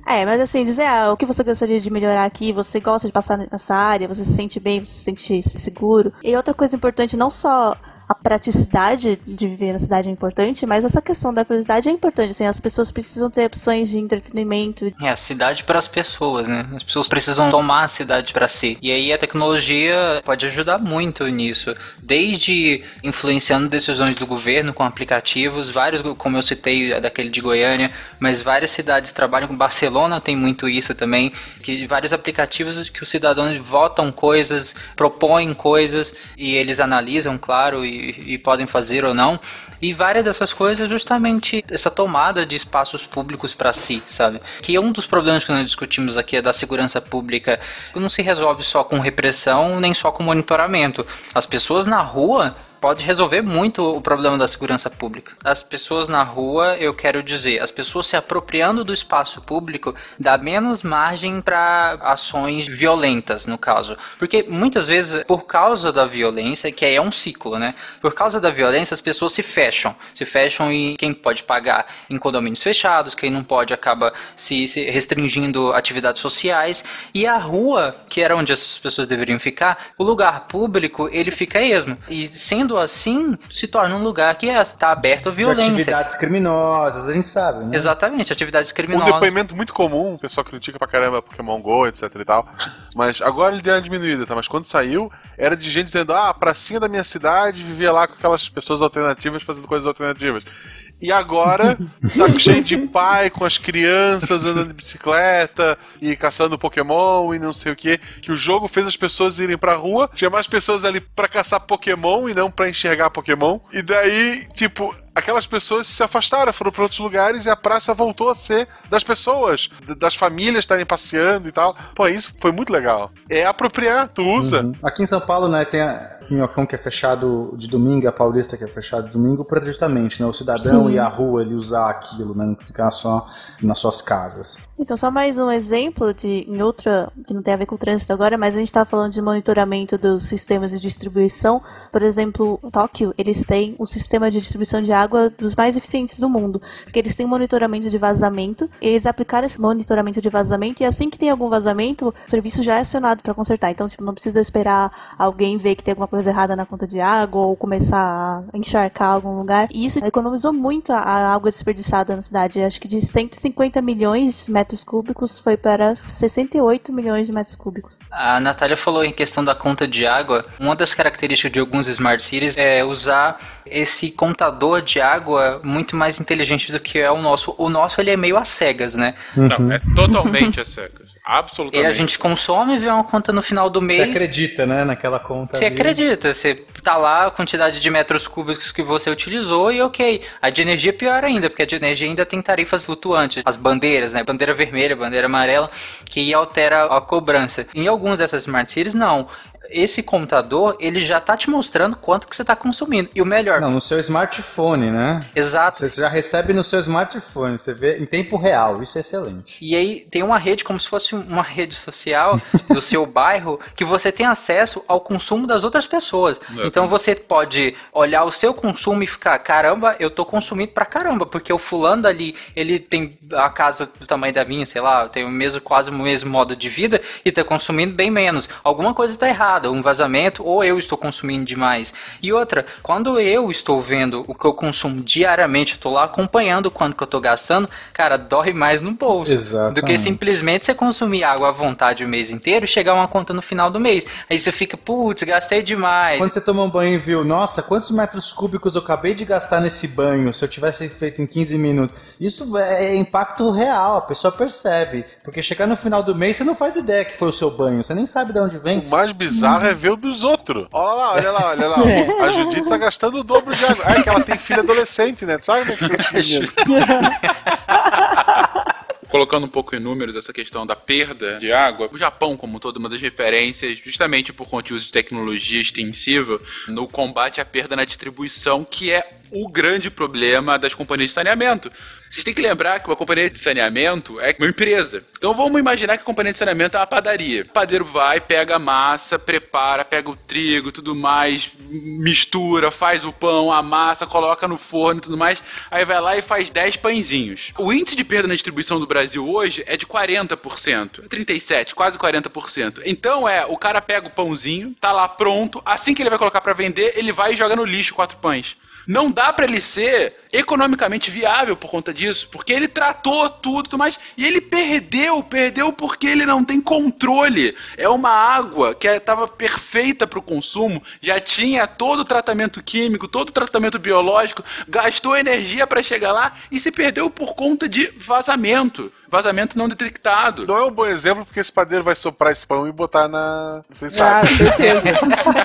Speaker 7: É, mas assim, dizer ah, o que você gostaria de melhorar aqui, você gosta de passar nessa área, você se sente bem, você se sente seguro. E outra coisa importante, não só a praticidade de viver na cidade é importante, mas essa questão da felicidade é importante. Assim, as pessoas precisam ter opções de entretenimento.
Speaker 6: É a cidade para as pessoas, né? As pessoas precisam tomar a cidade para si. E aí a tecnologia pode ajudar muito nisso. Desde influenciando decisões do governo com aplicativos, vários, como eu citei, daquele de Goiânia, mas várias cidades trabalham com Barcelona tem muito isso também, que vários aplicativos que os cidadãos votam coisas, propõem coisas e eles analisam, claro, e, e podem fazer ou não. E várias dessas coisas justamente essa tomada de espaços públicos para si, sabe? Que é um dos problemas que nós discutimos aqui é da segurança pública. Não se resolve só com repressão, nem só com monitoramento. As pessoas na rua pode resolver muito o problema da segurança pública. As pessoas na rua, eu quero dizer, as pessoas se apropriando do espaço público dá menos margem para ações violentas, no caso. Porque muitas vezes, por causa da violência, que é um ciclo, né? Por causa da violência, as pessoas se fecham. Se fecham e quem pode pagar em condomínios fechados, quem não pode acaba se, se restringindo atividades sociais. E a rua, que era onde essas pessoas deveriam ficar, o lugar público, ele fica esmo. E sendo assim, se torna um lugar que está aberto à
Speaker 5: De
Speaker 6: violência.
Speaker 5: atividades criminosas, a gente sabe, né?
Speaker 6: Exatamente, atividades
Speaker 2: Um
Speaker 6: criminosas.
Speaker 2: depoimento muito comum, o pessoal critica pra caramba Pokémon GO, etc e tal. Mas agora ele deu uma diminuída, tá? Mas quando saiu, era de gente dizendo, ah, a pracinha da minha cidade vivia lá com aquelas pessoas alternativas fazendo coisas alternativas. E agora tá cheio de pai com as crianças andando de bicicleta e caçando Pokémon e não sei o que. Que o jogo fez as pessoas irem pra rua, tinha mais pessoas ali pra caçar Pokémon e não pra enxergar Pokémon. E daí, tipo, aquelas pessoas se afastaram, foram pra outros lugares e a praça voltou a ser das pessoas, das famílias estarem passeando e tal. Pô, isso foi muito legal. É apropriar, tu usa.
Speaker 5: Uhum. Aqui em São Paulo, né, tem a Minhocão que é fechado de domingo, a Paulista que é fechado de domingo, para justamente, né, o cidadão
Speaker 7: Sim.
Speaker 5: e a rua ele usar aquilo, né, não ficar só nas suas casas.
Speaker 7: Então, só mais um exemplo de em outra que não tem a ver com o trânsito agora, mas a gente está falando de monitoramento dos sistemas de distribuição. Por exemplo, em Tóquio, eles têm um sistema de distribuição de água dos mais eficientes do mundo, porque eles têm monitoramento de vazamento. Eles aplicaram esse monitoramento de vazamento e assim que tem algum vazamento, o serviço já é acionado para consertar. Então, tipo, não precisa esperar alguém ver que tem alguma coisa errada na conta de água ou começar a encharcar algum lugar. E isso economizou muito a, a água desperdiçada na cidade. Acho que de 150 milhões de metros cúbicos foi para 68 milhões de metros cúbicos.
Speaker 6: A Natália falou em questão da conta de água. Uma das características de alguns smart cities é usar esse contador de água muito mais inteligente do que é o nosso. O nosso ele é meio às cegas, né?
Speaker 1: Não, é totalmente a secas.
Speaker 6: E
Speaker 1: Absolutamente.
Speaker 6: a gente consome, vê uma conta no final do
Speaker 5: Você
Speaker 6: mês.
Speaker 5: acredita, né, naquela conta
Speaker 6: Você
Speaker 5: ali.
Speaker 6: acredita, você tá lá a quantidade de metros cúbicos que você utilizou e ok. A de energia é pior ainda, porque a de energia ainda tem tarifas flutuantes. As bandeiras, né? Bandeira vermelha, bandeira amarela, que altera a cobrança. Em alguns dessas smart cities, não. Esse computador, ele já tá te mostrando quanto que você tá consumindo. E o melhor,
Speaker 5: Não, no seu smartphone, né?
Speaker 6: exato.
Speaker 5: Você já recebe no seu smartphone, você vê em tempo real, isso é excelente.
Speaker 6: E aí tem uma rede como se fosse uma rede social do seu bairro que você tem acesso ao consumo das outras pessoas. Então você pode olhar o seu consumo e ficar, caramba, eu tô consumindo pra caramba, porque o fulano dali, ele tem a casa do tamanho da minha, sei lá, tem o mesmo quase o mesmo modo de vida e tá consumindo bem menos. Alguma coisa tá errada, um vazamento ou eu estou consumindo demais. E outra, quando eu estou vendo o que eu consumo diariamente, eu tô lá acompanhando quanto que eu tô gastando, cara, dói mais no bolso do que
Speaker 5: Exatamente.
Speaker 6: simplesmente você consumir água à vontade o mês inteiro e chegar uma conta no final do mês. Aí você fica, putz, gastei demais.
Speaker 5: Quando você toma um banho e viu, nossa, quantos metros cúbicos eu acabei de gastar nesse banho se eu tivesse feito em 15 minutos? Isso é impacto real, a pessoa percebe. Porque chegar no final do mês você não faz ideia que foi o seu banho, você nem sabe de onde vem.
Speaker 2: O mais bizarro é ver o dos outros. Olha lá, olha lá, olha lá. A Judite tá gastando o dobro de água. Ah, é que ela tem filha adolescente, né? Sabe como é que são esses meninos?
Speaker 1: colocando um pouco em números essa questão da perda de água, o Japão, como toda uma das referências, justamente por conta de uso de tecnologia extensiva, no combate à perda na distribuição, que é o grande problema das companhias de saneamento. Vocês têm que lembrar que uma companhia de saneamento é uma empresa. Então vamos imaginar que a companhia de saneamento é uma padaria. O padeiro vai, pega a massa, prepara, pega o trigo, tudo mais, mistura, faz o pão, a massa, coloca no forno e tudo mais. Aí vai lá e faz 10 pãezinhos. O índice de perda na distribuição do Brasil hoje é de 40%. 37, quase 40%. Então é, o cara pega o pãozinho, tá lá pronto, assim que ele vai colocar para vender, ele vai e joga no lixo quatro pães. Não dá para ele ser economicamente viável por conta disso, porque ele tratou tudo, mas e ele perdeu, perdeu porque ele não tem controle. É uma água que estava perfeita para o consumo, já tinha todo o tratamento químico, todo o tratamento biológico, gastou energia para chegar lá e se perdeu por conta de vazamento vazamento não detectado.
Speaker 2: Não é um bom exemplo porque esse padeiro vai soprar esse pão e botar na. Vocês
Speaker 8: Ah,
Speaker 2: sabem.
Speaker 8: certeza.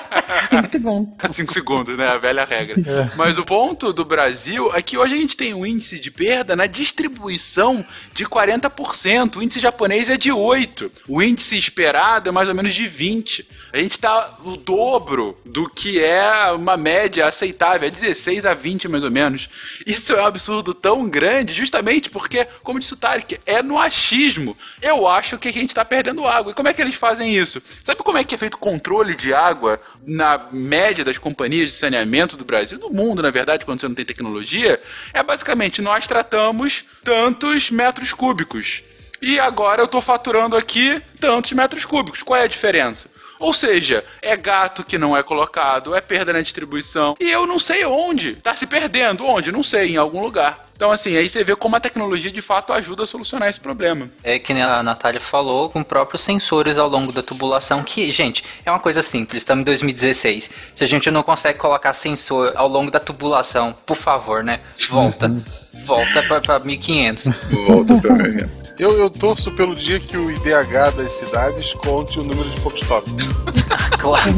Speaker 8: Cinco segundos.
Speaker 1: 5 segundos, né? A velha regra. Mas o ponto do Brasil é que hoje a gente tem um índice de perda na distribuição de 40%. O índice japonês é de 8%. O índice esperado é mais ou menos de 20%. A gente está o dobro do que é uma média aceitável. É 16 a 20 mais ou menos. Isso é um absurdo tão grande, justamente porque, como disse o Tarek, é no achismo. Eu acho que a gente está perdendo água. E como é que eles fazem isso? Sabe como é que é feito o controle de água na média das companhias de saneamento do Brasil, do mundo, na verdade, quando você não tem tecnologia? É basicamente nós tratamos tantos metros cúbicos. E agora eu estou faturando aqui tantos metros cúbicos. Qual é a diferença? Ou seja, é gato que não é colocado, é perda na distribuição. E eu não sei onde. Tá se perdendo. Onde? Não sei, em algum lugar. Então, assim, aí você vê como a tecnologia de fato ajuda a solucionar esse problema.
Speaker 6: É que nem a Natália falou, com próprios sensores ao longo da tubulação, que, gente, é uma coisa simples, estamos em 2016. Se a gente não consegue colocar sensor ao longo da tubulação, por favor, né? Volta. Volta pra, pra 1500.
Speaker 1: Volta pra
Speaker 2: Eu, eu torço pelo dia que o IDH das cidades conte o número de Pokestop.
Speaker 6: claro,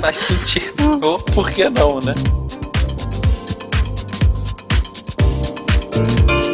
Speaker 6: faz sentido.
Speaker 13: Ou por que não, né? Thank you.